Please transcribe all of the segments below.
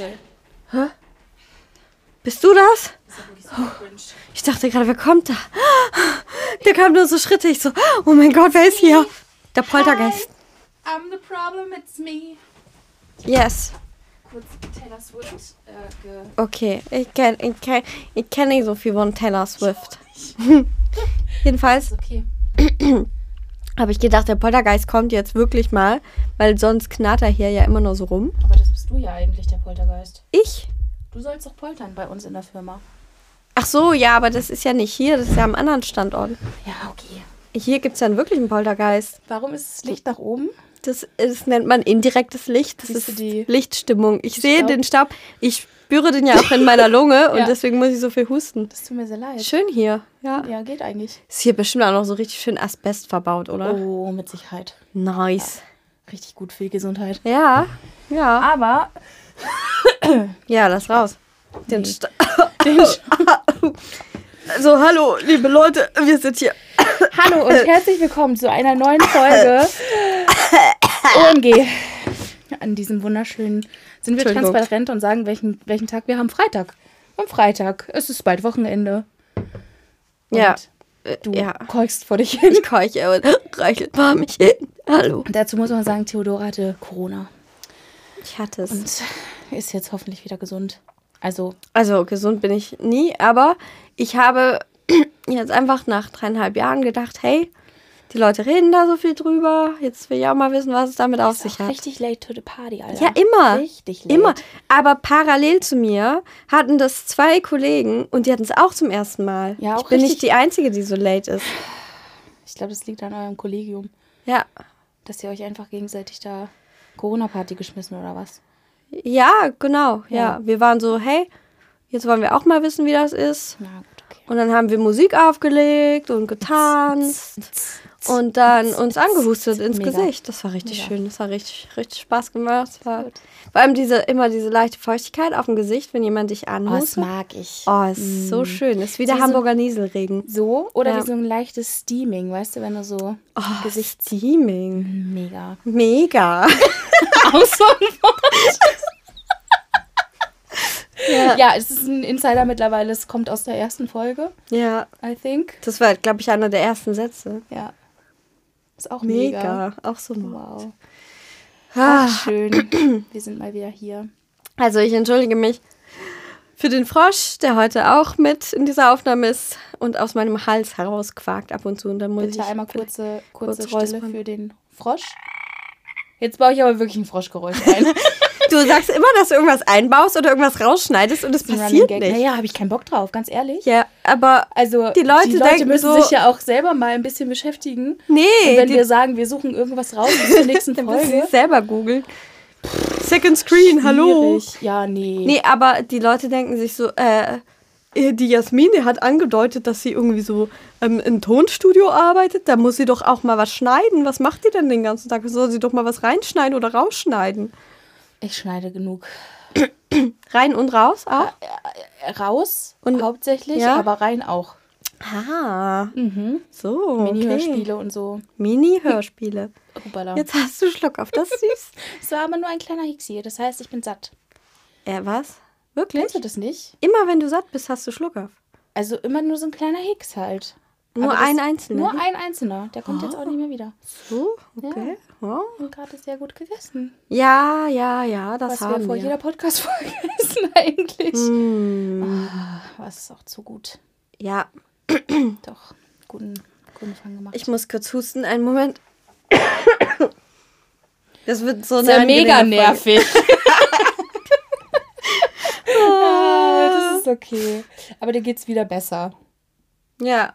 Oh, Maschigenuschel. Bist du das? Ich dachte gerade, wer kommt da? Der kam nur so Schritte. Ich so, oh mein Gott, wer ist hier? Der Poltergeist. I'm the problem, it's me. Yes. Kurz Taylor Swift äh, Okay, ich kenne ich kenn, ich kenn nicht so viel von Taylor Swift. Jedenfalls okay. habe ich gedacht, der Poltergeist kommt jetzt wirklich mal, weil sonst knarrt er hier ja immer nur so rum. Aber das bist du ja eigentlich, der Poltergeist. Ich? Du sollst doch poltern bei uns in der Firma. Ach so, ja, aber das ist ja nicht hier, das ist ja am anderen Standort. Ja, okay. Hier gibt es ja einen wirklichen Poltergeist. Warum ist das Licht nach oben? Das, das nennt man indirektes Licht. Das Siehst ist die- Lichtstimmung. Ich sehe den Staub. Ich spüre den ja auch in meiner Lunge und Ja. deswegen muss ich so viel husten. Das tut mir sehr leid. Schön hier, ja. Ja, geht eigentlich. Ist hier bestimmt auch noch so richtig schön Asbest verbaut, oder? Oh, mit Sicherheit. Nice. Richtig gut für die Gesundheit. Ja, ja. Aber Ja, lass raus. Den Nee. Sta also, hallo, liebe Leute, wir sind hier. hallo und herzlich willkommen zu einer neuen Folge OMG. An diesem wunderschönen sind wir transparent und sagen, welchen, welchen Tag wir haben. Freitag. Am Freitag. Es ist bald Wochenende. Und Ja. Du Ja. keuchst vor dich hin. Ich keuche und reichelt mal mich hin. Hallo. Dazu muss man sagen, Theodora hatte Corona Ich hatte es. und ist jetzt hoffentlich wieder gesund. Also, Also gesund bin ich nie, aber ich habe jetzt einfach nach dreieinhalb Jahren gedacht, hey, die Leute reden da so viel drüber. Jetzt will ich auch mal wissen, was es damit auf sich hat. richtig late to the party, Alter. Ja, immer. Richtig late. Immer. Aber parallel zu mir hatten das zwei Kollegen und die hatten es auch zum ersten Mal. Ja, ich auch bin richtig- nicht die Einzige, die so late ist. Ich glaube, das liegt an eurem Kollegium, Ja. dass ihr euch einfach gegenseitig da Corona-Party geschmissen oder was? Ja, genau. Ja. Ja. Wir waren so, hey, jetzt wollen wir auch mal wissen, wie das ist. Na. Und dann haben wir Musik aufgelegt und getanzt. Und dann uns angehustet ins Mega. Gesicht. Das war richtig Mega. schön. Das hat richtig, richtig Spaß gemacht. War vor allem diese, immer diese leichte Feuchtigkeit auf dem Gesicht, wenn jemand dich Oh, das anhustet. mag ich. Oh, ist so schön. Ist wie der So- so- Hamburger Nieselregen. So oder Ja. wie so ein leichtes Steaming, weißt du, wenn du so Oh, Gesicht Steaming. mega. Mega. Auch so ein Wort. ja. Ja, es ist ein Insider mittlerweile. Es kommt aus der ersten Folge, ja. I think. Das war, glaube ich, einer der ersten Sätze. Ja. Ist auch mega. Mega. Auch so ein Wow. Ah. Ach, schön. Wir sind mal wieder hier. Also ich entschuldige mich für den Frosch, der heute auch mit in dieser Aufnahme ist und aus meinem Hals herausquakt ab und zu. Und dann muss Bitte ich einmal kurze, kurze kurz Stille für den Frosch. Jetzt baue ich aber wirklich ein Froschgeräusch ein. Du sagst immer, dass du irgendwas einbaust oder irgendwas rausschneidest und es passiert nicht. Naja, habe ich keinen Bock drauf, ganz ehrlich. Ja, aber Also Die Leute denken müssen so- sich ja auch selber mal ein bisschen beschäftigen. nee, Und wenn die, wir sagen, wir suchen irgendwas raus bis zur nächsten dann müssen sie Folge. selber googeln. Second Screen, hallo. Schwierig. Ja, nee. Nee, aber die Leute denken sich so, äh, die Jasmine hat angedeutet, dass sie irgendwie so ähm, im Tonstudio arbeitet. Da muss sie doch auch mal was schneiden. Was macht die denn den ganzen Tag? Soll sie doch mal was reinschneiden oder rausschneiden? Ich schneide genug. Rein und raus auch? Äh, Raus Und- hauptsächlich, ja? aber rein auch. Ah, Mhm. so. Okay. Mini-Hörspiele und so. Mini-Hörspiele. Jetzt hast du Schluck auf, das süß. Es war aber nur ein kleiner Hixi. Das heißt, ich bin satt. äh, was? Wirklich? Kennst du das nicht? Immer wenn du satt bist, hast du Schluck auf. Also immer nur so ein kleiner Hix halt. Nur ein einzelner. Nur ein einzelner. Der kommt jetzt auch nicht mehr wieder. So, okay. Ja, Und gerade sehr gut gegessen. ja, ja, ja das Was wir haben vor wir. jeder Podcast-Folge essen eigentlich. Mm, Ah, was ist auch zu gut. ja, Doch, guten, guten Fang gemacht. ich muss kurz husten. Einen Moment. Das wird so ist ja eine mega nervig. Ah, das ist okay. Aber dir geht's wieder besser. Ja,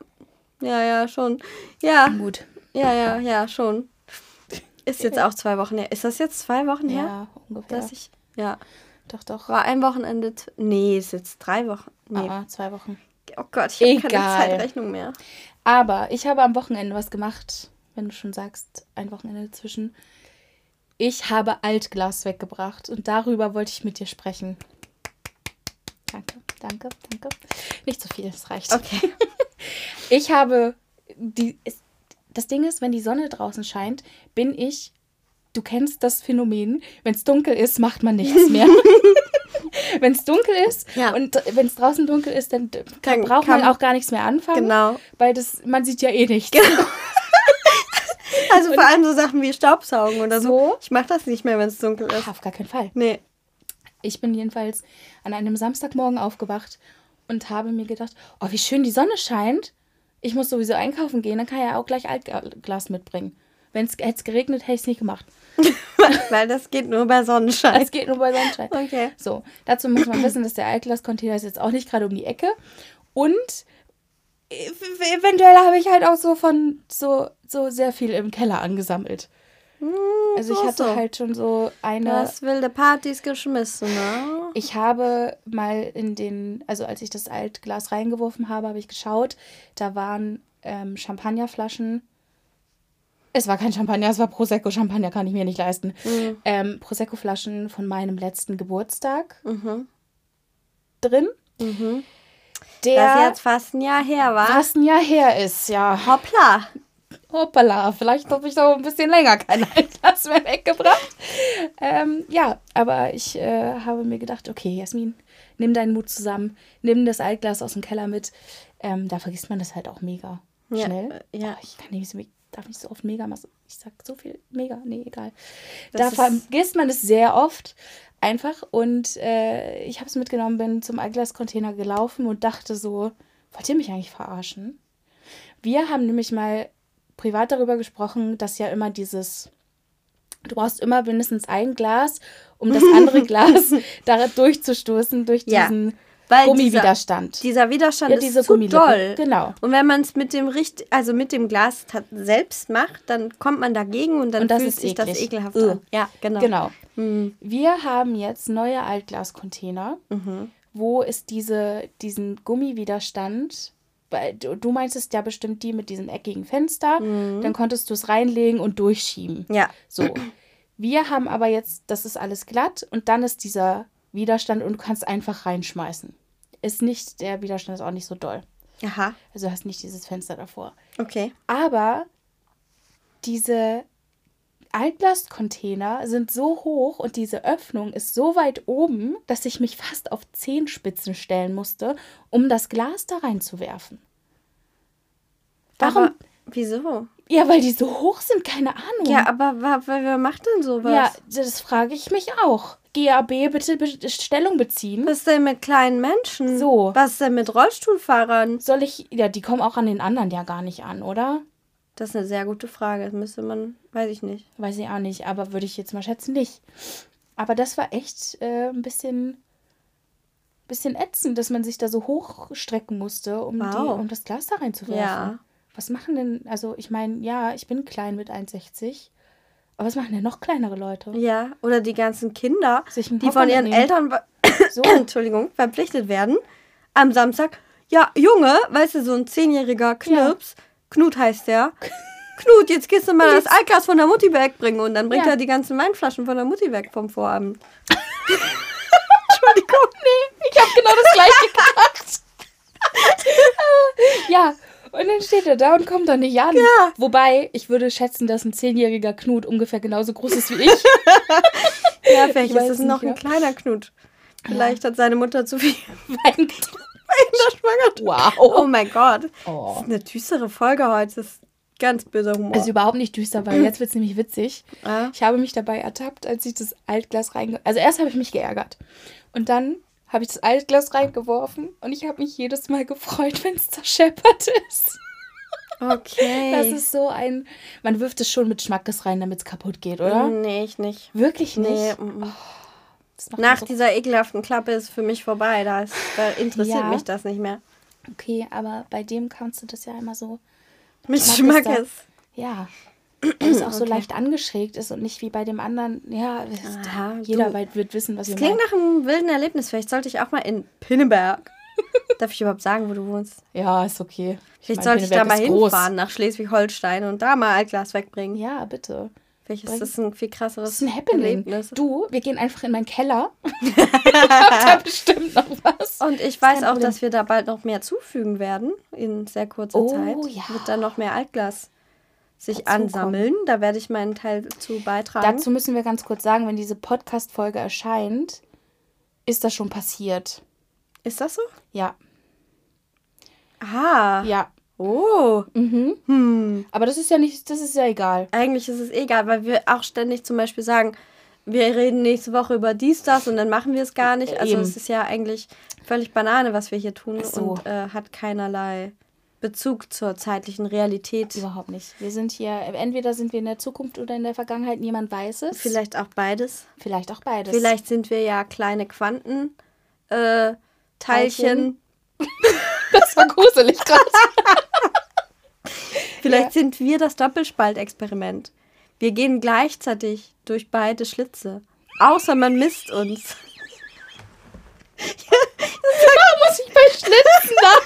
ja, ja, schon. Ja, Gut. ja, ja, ja, schon. Ist jetzt auch zwei Wochen her. Ist das jetzt zwei Wochen her? Ja, ungefähr. Dass ich, ja. Doch, doch. War ein Wochenende. Nee, ist jetzt drei Wochen. Nee. Ah, zwei Wochen. Oh Gott, ich habe keine. Zeitrechnung mehr. Aber ich habe am Wochenende was gemacht, wenn du schon sagst, ein Wochenende dazwischen. Ich habe Altglas weggebracht und darüber wollte ich mit dir sprechen. Danke, danke, danke. Nicht so viel, es reicht. Okay. Ich habe die. Das Ding ist, wenn die Sonne draußen scheint, bin ich. Du kennst das Phänomen, wenn es dunkel ist, macht man nichts mehr. wenn es dunkel ist Ja. und wenn es draußen dunkel ist, dann Dann braucht kann- man auch gar nichts mehr anfangen. Genau. Weil das, man sieht ja eh nichts. Also vor allem so Sachen wie Staubsaugen oder so. So? Ich mache das nicht mehr, wenn es dunkel ist. Auf gar keinen Fall. Nee. Ich bin jedenfalls an einem Samstagmorgen aufgewacht und habe mir gedacht, oh, wie schön die Sonne scheint. Ich muss sowieso einkaufen gehen, dann kann ich ja auch gleich Altglas mitbringen. Wenn es hätte geregnet, hätte ich es nicht gemacht. Weil das geht nur bei Sonnenschein. Es geht nur bei Sonnenschein. Okay. So, dazu muss man wissen, dass der Altglas-Container ist jetzt auch nicht gerade um die Ecke. Und ev- eventuell habe ich halt auch so von so, so sehr viel im Keller angesammelt. Also ich hatte halt schon so Du eine. hast wilde Partys geschmissen, ne? Ich habe mal in den, also als ich das Altglas reingeworfen habe, habe ich geschaut. Da waren ähm, Champagnerflaschen. Es war kein Champagner, es war Prosecco. Champagner kann ich mir nicht leisten. Ähm, Prosecco-Flaschen von meinem letzten Geburtstag drin. Der Das jetzt fast ein Jahr her war. fast ein Jahr her ist, ja. Hoppla. Hoppala, vielleicht habe ich noch ein bisschen länger kein Altglas mehr weggebracht. Ähm, ja, aber ich äh, habe mir gedacht, okay, Jasmin, nimm deinen Mut zusammen, nimm das Altglas aus dem Keller mit. Ähm, da vergisst man das halt auch mega Ja, schnell. äh, ja. Oh, Ich kann nicht so, darf nicht so oft mega machen. Ich sag so viel mega, nee, egal. Das da vergisst man es sehr oft einfach. Und äh, ich habe es mitgenommen, bin zum Altglas-Container gelaufen und dachte so, wollt ihr mich eigentlich verarschen? Wir haben nämlich mal privat darüber gesprochen, dass ja immer dieses, du brauchst immer mindestens ein Glas, um das andere Glas da durchzustoßen, durch Ja, diesen weil Gummiwiderstand. Dieser, dieser Widerstand Ja, ist zu doll. genau. Und wenn man es mit dem richt also mit dem Glas selbst macht, dann kommt man dagegen und dann Und das fühlt ist sich das eklig. ekelhaft Ugh. an. Ja, genau. Genau. Wir haben jetzt neue Altglas-Container, wo es diese, diesen Gummiwiderstand, du, du meintest ja bestimmt die mit diesem eckigen Fenster, dann konntest du es reinlegen und durchschieben. Ja. So. Wir haben aber jetzt, das ist alles glatt und dann ist dieser Widerstand und du kannst einfach reinschmeißen. Ist nicht, der Widerstand ist auch nicht so doll. Aha. Also du hast nicht dieses Fenster davor. Okay. Aber diese Altglascontainer sind so hoch und diese Öffnung ist so weit oben, dass ich mich fast auf Zehenspitzen stellen musste, um das Glas da reinzuwerfen. Warum? Aber wieso? ja, weil die so hoch sind, keine Ahnung. Ja, aber wer macht denn sowas? ja das frage ich mich auch. GAB, bitte be Stellung beziehen. Was ist denn mit kleinen Menschen? So. Was ist denn mit Rollstuhlfahrern? Soll ich, ja, die kommen auch an den anderen ja gar nicht an, oder? Das ist eine sehr gute Frage. Das müsste man, weiß ich nicht. Weiß ich auch nicht, aber würde ich jetzt mal schätzen, nicht. Aber das war echt äh, ein bisschen, bisschen ätzend, dass man sich da so hochstrecken musste, um, die, Wow. um das Glas da reinzuwerfen. Ja. Was machen denn, also ich meine, ja, ich bin klein mit 1,60, aber was machen denn noch kleinere Leute? Ja, oder die ganzen Kinder, die von ihren mitnehmen. Eltern So. Entschuldigung, verpflichtet werden, am Samstag. Ja, Junge, weißt du, so ein zehnjähriger Knirps, Knut heißt der. Knut, jetzt gehst du mal das Altglas von der Mutti wegbringen und dann bringt Ja. er die ganzen Weinflaschen von der Mutti weg vom Vorabend. Entschuldigung, nee, ich habe genau das gleiche gedacht. ja, und dann steht er da und kommt doch nicht an. Ja. Wobei, ich würde schätzen, dass ein zehnjähriger Knut ungefähr genauso groß ist wie ich. Ja, vielleicht Ich ist es noch ja. ein kleiner Knut. Vielleicht hat seine Mutter zu viel Wein getrunken. Kinder schwanger. Wow. Oh mein Gott. Oh. Das ist eine düstere Folge heute. Das ist ganz böser Humor. Also überhaupt nicht düster, weil jetzt wird es nämlich witzig. Ah. Ich habe mich dabei ertappt, als ich das Altglas reinge... Also erst habe ich mich geärgert. Und dann habe ich das Altglas reingeworfen und ich habe mich jedes Mal gefreut, wenn es zerscheppert ist. okay. Das ist so ein... Man wirft es schon mit Schmackes rein, damit es kaputt geht, oder? Nee, ich nicht. Wirklich nicht? Nee, macht Nach so dieser ekelhaften Klappe ist für mich vorbei. Da, ist, da interessiert Ja. mich das nicht mehr. Okay, aber bei dem kannst du das ja immer so... Mit Schmackes. Ja. weil es auch so leicht angeschrägt ist und nicht wie bei dem anderen. Ja, Aha, jeder du- wird wissen, was wir Das klingt meinen. nach einem wilden Erlebnis. Vielleicht sollte ich auch mal in Pinneberg. Darf ich überhaupt sagen, wo du wohnst? Ja, ist okay. Vielleicht sollte ich da mal ist groß. hinfahren nach Schleswig-Holstein und da mal Altglas wegbringen. Ja, bitte. Vielleicht Bring- ist das ein viel krasseres Das ist ein Happening. Erlebnis. Du, wir gehen einfach in meinen Keller. Habt da bestimmt noch was. Und ich weiß kein auch, dass wir da bald noch mehr zufügen werden in sehr kurzer Oh, Zeit. ja. Wird dann noch mehr Altglas sich Dazu ansammeln. Da werde ich meinen Teil zu beitragen. Dazu müssen wir ganz kurz sagen, wenn diese Podcast-Folge erscheint, ist das schon passiert. ist das so? Ja. Ah. Ja. Oh. Mhm. Hm. Aber das ist ja nicht, das ist ja egal. Eigentlich ist es egal, weil wir auch ständig zum Beispiel sagen, wir reden nächste Woche über dies, das und dann machen wir es gar nicht. Also Eben. es ist ja eigentlich völlig Banane, was wir hier tun so. und äh, hat keinerlei Bezug zur zeitlichen Realität. Überhaupt nicht. Wir sind hier, entweder sind wir in der Zukunft oder in der Vergangenheit, niemand weiß es. Vielleicht auch beides. Vielleicht auch beides. Vielleicht sind wir ja kleine Quanten. Äh, Teilchen. Das war gruselig gerade. Vielleicht Ja. sind wir das Doppelspaltexperiment. Wir gehen gleichzeitig durch beide Schlitze. Außer man misst uns. Da muss ich bei Schlitzen nach.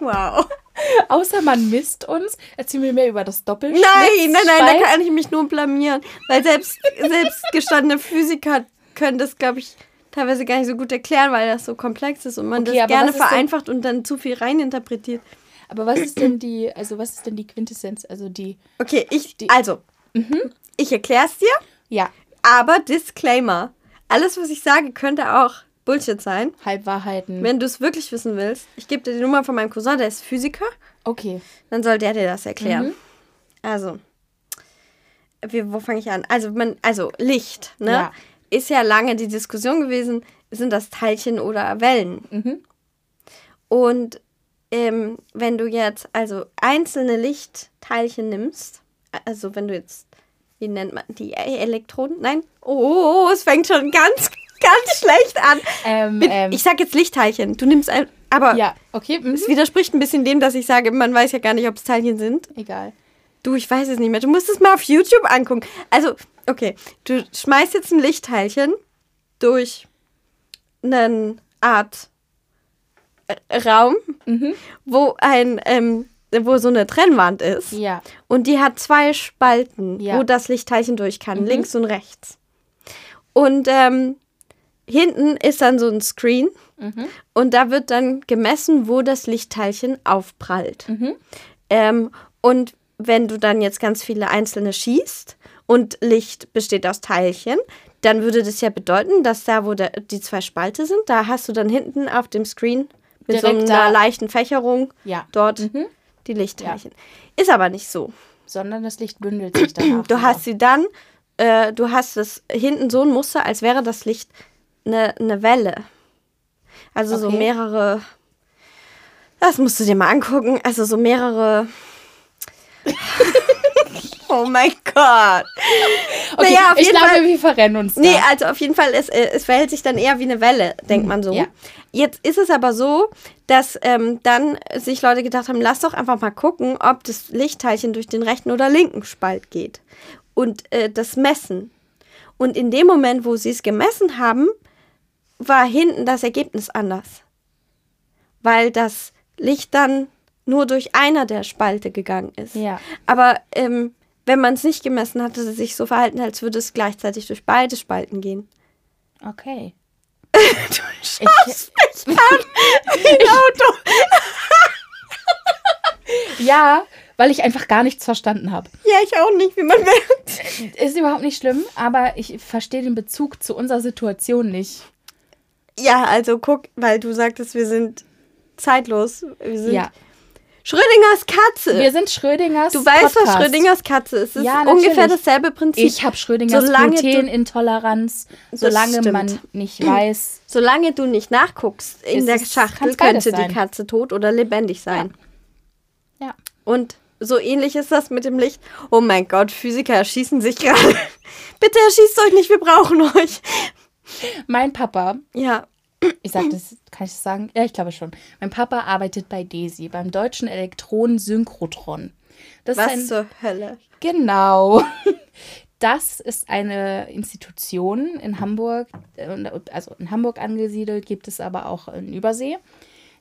Wow. Außer man misst uns. Erzähl mir mehr über das Doppelschlitzspalt. Nein, nein, nein, da kann ich mich nur blamieren. Weil selbst, selbst gestandene Physiker können das, glaube ich, teilweise gar nicht so gut erklären, weil das so komplex ist und man Okay, das gerne vereinfacht und dann zu viel reininterpretiert. Aber was ist denn die, also was ist denn die Quintessenz? Also die, Okay, ich, Die- also, Mhm. ich erkläre es dir, ja, aber Disclaimer. Alles, was ich sage, könnte auch Bullshit sein. Halbwahrheiten. Wenn du es wirklich wissen willst, ich gebe dir die Nummer von meinem Cousin, der ist Physiker, Okay. dann soll der dir das erklären. Mhm. Also, wie, wo fange ich an? Also, man, also Licht, ne? Ja. Ist ja lange die Diskussion gewesen, sind das Teilchen oder Wellen? Mhm. Und ähm, wenn du jetzt also einzelne Lichtteilchen nimmst, also wenn du jetzt, wie nennt man die Elektronen? Nein? Oh, es fängt schon ganz, ganz schlecht an. Ähm, Bin- ähm, ich sag jetzt Lichtteilchen. Du nimmst ein, aber ja, okay, mhm. es widerspricht ein bisschen dem, dass ich sage, man weiß ja gar nicht, ob es Teilchen sind. egal. Du, ich weiß es nicht mehr. Du musst es mal auf YouTube angucken. Also, okay, du schmeißt jetzt ein Lichtteilchen durch einen Art äh, Raum, Mhm. wo ein, ähm, wo so eine Trennwand ist. Ja, Und die hat zwei Spalten, Ja. wo das Lichtteilchen durch kann, Mhm. links und rechts. Und ähm, hinten ist dann so ein Screen Mhm. und da wird dann gemessen, wo das Lichtteilchen aufprallt. Mhm. Ähm, und wenn du dann jetzt ganz viele einzelne schießt und Licht besteht aus Teilchen, dann würde das ja bedeuten, dass da, wo der, die zwei Spalte sind, da hast du dann hinten auf dem Screen mit so Direkt einer da. leichten Fächerung ja. dort Mhm. die Lichtteilchen. Ist aber nicht so. Sondern das Licht bündelt sich danach. Du hast sie dann, äh, du hast es hinten so ein Muster, als wäre das Licht eine, eine Welle. Also so Okay. mehrere, das musst du dir mal angucken, also so mehrere. Oh mein Gott. Okay, Naja, auf ich jeden glaube, Fall- wir verrennen uns da. Nee, also auf jeden Fall, es, äh, es verhält sich dann eher wie eine Welle, denkt man so. ja. Jetzt ist es aber so, dass ähm, dann sich Leute gedacht haben, lass doch einfach mal gucken, ob das Lichtteilchen durch den rechten oder linken Spalt geht. Und äh, das messen. Und in dem Moment, wo sie es gemessen haben, war hinten das Ergebnis anders. Weil das Licht dann nur durch einer der Spalte gegangen ist. Ja. Aber ähm, wenn man es nicht gemessen hatte, sich so verhalten, als würde es gleichzeitig durch beide Spalten gehen. Okay. Du Ich, mich an wie Auto. ja, weil ich einfach gar nichts verstanden habe. Ja, ich auch nicht, wie man merkt. Ist überhaupt nicht schlimm, aber ich verstehe den Bezug zu unserer Situation nicht. Ja, also guck, weil du sagtest, wir sind zeitlos. Wir sind Ja. Schrödingers Katze. Wir sind Schrödingers. du weißt, was Podcast. Schrödingers Katze ist. Es ist Ja, ungefähr dasselbe Prinzip. Ich habe Schrödingers Solange Glutenintoleranz. Solange man nicht weiß. Solange du nicht nachguckst in Ist der Schachtel, könnte die. Katze tot oder lebendig sein. Ja. Und so ähnlich ist das mit dem Licht. Oh mein Gott, Physiker erschießen sich gerade. Bitte erschießt euch nicht, wir brauchen euch. Mein Papa, Ja, ich sag das, kann ich das sagen? Ja, ich glaube schon. Mein Papa arbeitet bei DESI, beim Deutschen Elektronensynchrotron. Das Was ist ein, zur Hölle? Genau. Das ist eine Institution in Hamburg, äh, also in Hamburg angesiedelt, gibt es aber auch in Übersee,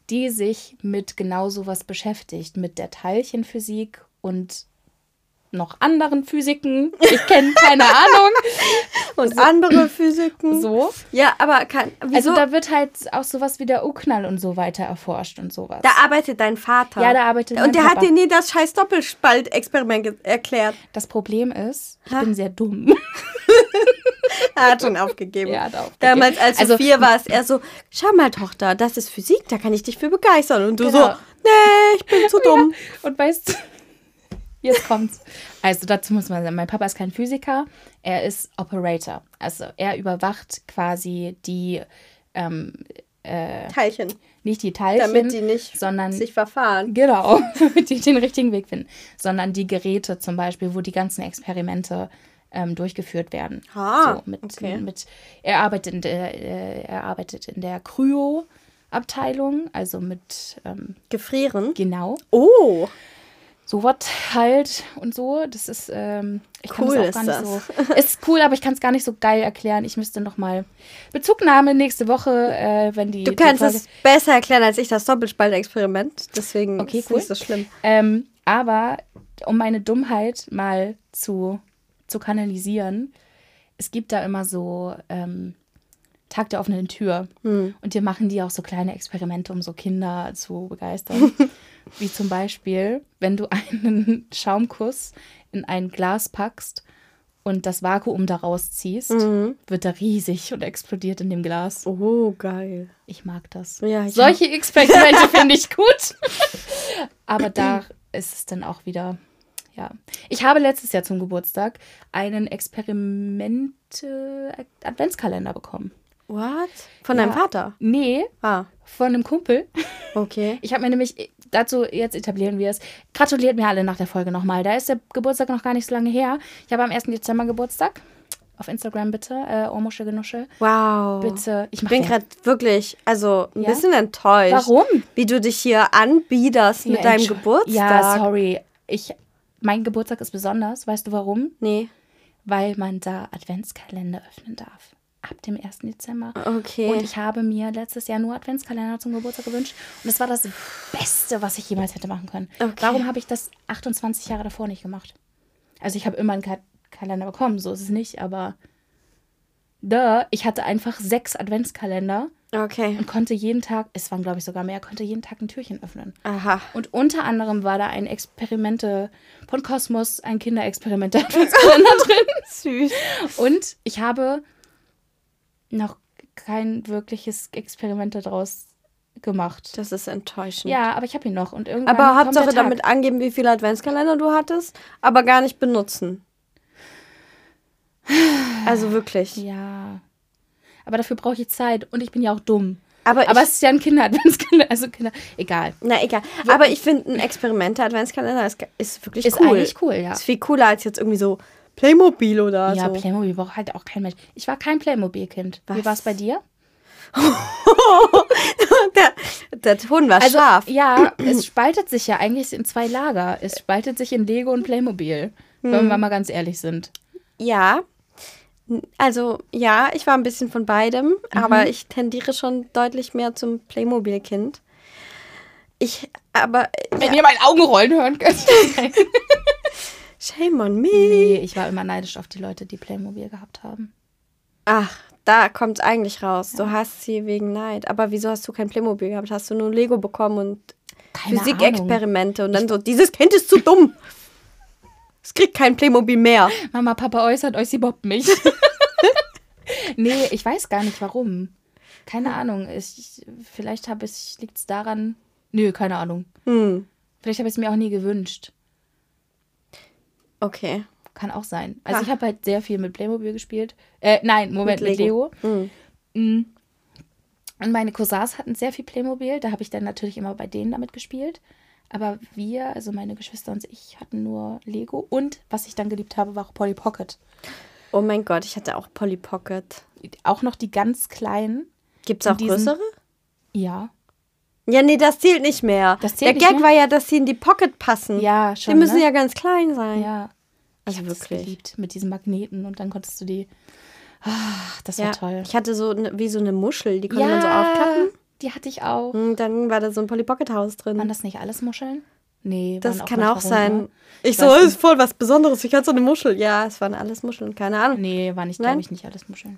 die sich mit genau sowas beschäftigt, mit der Teilchenphysik und noch anderen Physiken. Ich kenne keine Ahnung. Und andere Physiken. So. Ja, aber kann, wieso? Also da wird halt auch sowas wie der U-Knall und so weiter erforscht und sowas. da arbeitet dein Vater. Ja, da arbeitet Und der Papa. hat dir nie das scheiß Doppelspaltexperiment erklärt. das Problem ist, ich Ha? bin sehr dumm. Er hat schon aufgegeben. Er hat aufgegeben. Damals, als Also- du vier warst, er so, schau mal, Tochter, das ist Physik, da kann ich dich für begeistern. Und du Genau. so, nee, ich bin zu dumm. Und weißt du, jetzt kommt's. Also dazu muss man sagen, mein Papa ist kein Physiker, er ist Operator. Also er überwacht quasi die, ähm, Teilchen, nicht die Teilchen, damit die nicht sondern sich verfahren. Genau, damit die den richtigen Weg finden. Sondern die Geräte zum Beispiel, wo die ganzen Experimente ähm, durchgeführt werden. Ah, so, mit, okay. mit, er, arbeitet in der, äh, er arbeitet in der Kryo-Abteilung, also mit, ähm, Gefrieren. genau, Oh, sowas halt und so. Das ist, ähm, ich kann Cool das auch gar nicht das. so. Ist cool, aber ich kann es gar nicht so geil erklären. Ich müsste noch mal Bezugnahme nächste Woche, äh, wenn die. du die kannst Folge- es besser erklären als ich das Doppelspaltexperiment. Deswegen Okay, ist cool. nicht so schlimm. Ähm, aber um meine Dummheit mal zu, zu kanalisieren, es gibt da immer so ähm, Tag der offenen Tür. Hm. Und hier machen die auch so kleine Experimente, um so Kinder zu begeistern. Wie zum Beispiel, wenn du einen Schaumkuss in ein Glas packst und das Vakuum daraus ziehst, Mhm. wird er riesig und explodiert in dem Glas. Oh, geil. Ich mag das. Ja, ich Solche Experimente finde ich gut. Aber da ist es dann auch wieder, ja. Ich habe letztes Jahr zum Geburtstag einen Experiment-Adventskalender bekommen. What? Von deinem Ja. Vater? Nee, Ah, von einem Kumpel. okay. Ich habe mir nämlich, dazu jetzt etablieren wir es, gratuliert mir alle nach der Folge nochmal. Da ist der Geburtstag noch gar nicht so lange her. Ich habe am 1. Dezember Geburtstag. Auf Instagram bitte, äh, Ohrmuschel Genuschel. Wow. Bitte, ich Ich bin gerade wirklich, also ein Ja? bisschen enttäuscht. Warum? Wie du dich hier anbiederst mit Ja, deinem Entschu- Geburtstag. Ja, sorry. Ich, mein Geburtstag ist besonders. Weißt du warum? Nee. Weil man da Adventskalender öffnen darf. Ab dem 1. Dezember. Okay. Und ich habe mir letztes Jahr nur Adventskalender zum Geburtstag gewünscht. Und das war das Beste, was ich jemals hätte machen können. Okay. Warum habe ich das 28 Jahre davor nicht gemacht? Also ich habe immer einen Ka Kalender bekommen, so ist es nicht, aber da, ich hatte einfach sechs Adventskalender Okay. und konnte jeden Tag, es waren glaube ich sogar mehr, konnte jeden Tag ein Türchen öffnen. Aha. Und unter anderem war da ein Experimente von Kosmos, ein Kinderexperiment Adventskalender drin. Süß. Und ich habe noch kein wirkliches Experiment daraus gemacht. Das ist enttäuschend. Ja, aber ich habe ihn noch. Und irgendwann Aber Hauptsache damit angeben, wie viele Adventskalender du hattest, aber gar nicht benutzen. Also wirklich. Ja. Aber dafür brauche ich Zeit und ich bin ja auch dumm. Aber, Aber ich, es ist ja ein Kinder-Adventskalender. Also Kinder. Egal. na egal. Aber ich finde, ein Experimente-Adventskalender ist, ist wirklich Ist cool. eigentlich cool, ja. Ist viel cooler als jetzt irgendwie so Playmobil oder Ja, so. Playmobil braucht halt auch kein Mensch. Ich war kein Playmobil-Kind. Wie war es bei dir? der, der Ton war Also, scharf. ja, es spaltet sich ja eigentlich in zwei Lager. Es spaltet sich in Lego und Playmobil. Hm. Wenn wir mal ganz ehrlich sind. Ja. Also, ja, ich war ein bisschen von beidem, Mhm. aber ich tendiere schon deutlich mehr zum Playmobil-Kind. Ich, aber, Wenn ihr meine Augenrollen hören könnt. shame on me. nee, ich war immer neidisch auf die Leute, die Playmobil gehabt haben. Ach, da kommt es eigentlich raus. Du hast sie wegen Neid. Aber wieso hast du kein Playmobil gehabt? Hast du nur Lego bekommen und Keine Physikexperimente und dann so, dieses Kind ist zu dumm. Es kriegt kein Playmobil mehr. Mama, Papa äußert euch, sie bobbt mich. nee, ich weiß gar nicht warum. Keine Ahnung. Ich, vielleicht habe ich, liegt es daran. Nö, keine Ahnung. Hm, Vielleicht habe ich es mir auch nie gewünscht. Okay. Kann auch sein. Also Ah. ich habe halt sehr viel mit Playmobil gespielt. Äh, nein, Moment, mit Lego. Hm. Mm. Und meine Cousins hatten sehr viel Playmobil. Da habe ich dann natürlich immer bei denen damit gespielt. Aber wir, also meine Geschwister und ich, hatten nur Lego. Und was ich dann geliebt habe, war auch Polly Pocket. Oh mein Gott, ich hatte auch Polly Pocket. Auch noch die ganz kleinen. Gibt es auch größere? Ja. Ja, nee, das zählt nicht mehr. Das zählt Der nicht Gag mehr? war ja, dass sie in die Pocket passen. Ja, Die schon. müssen ne? ja ganz klein sein. Ja. Also ich hab das wirklich. geliebt mit diesen Magneten und dann konntest du die. Ach, das war Ja, toll. Ich hatte so ne, wie so eine Muschel, die konnte man so aufklappen. Die hatte ich auch. Und dann war da so ein Polly Pocket Haus drin. Waren das nicht alles Muscheln? Nee, das waren kann auch sein. ne? Ich Ich so, das nicht. ist voll was Besonderes. Ich hatte so eine Muschel. Ja, es waren alles Muscheln. Keine Ahnung. Nee, war nicht, glaube ich, nicht alles Muscheln.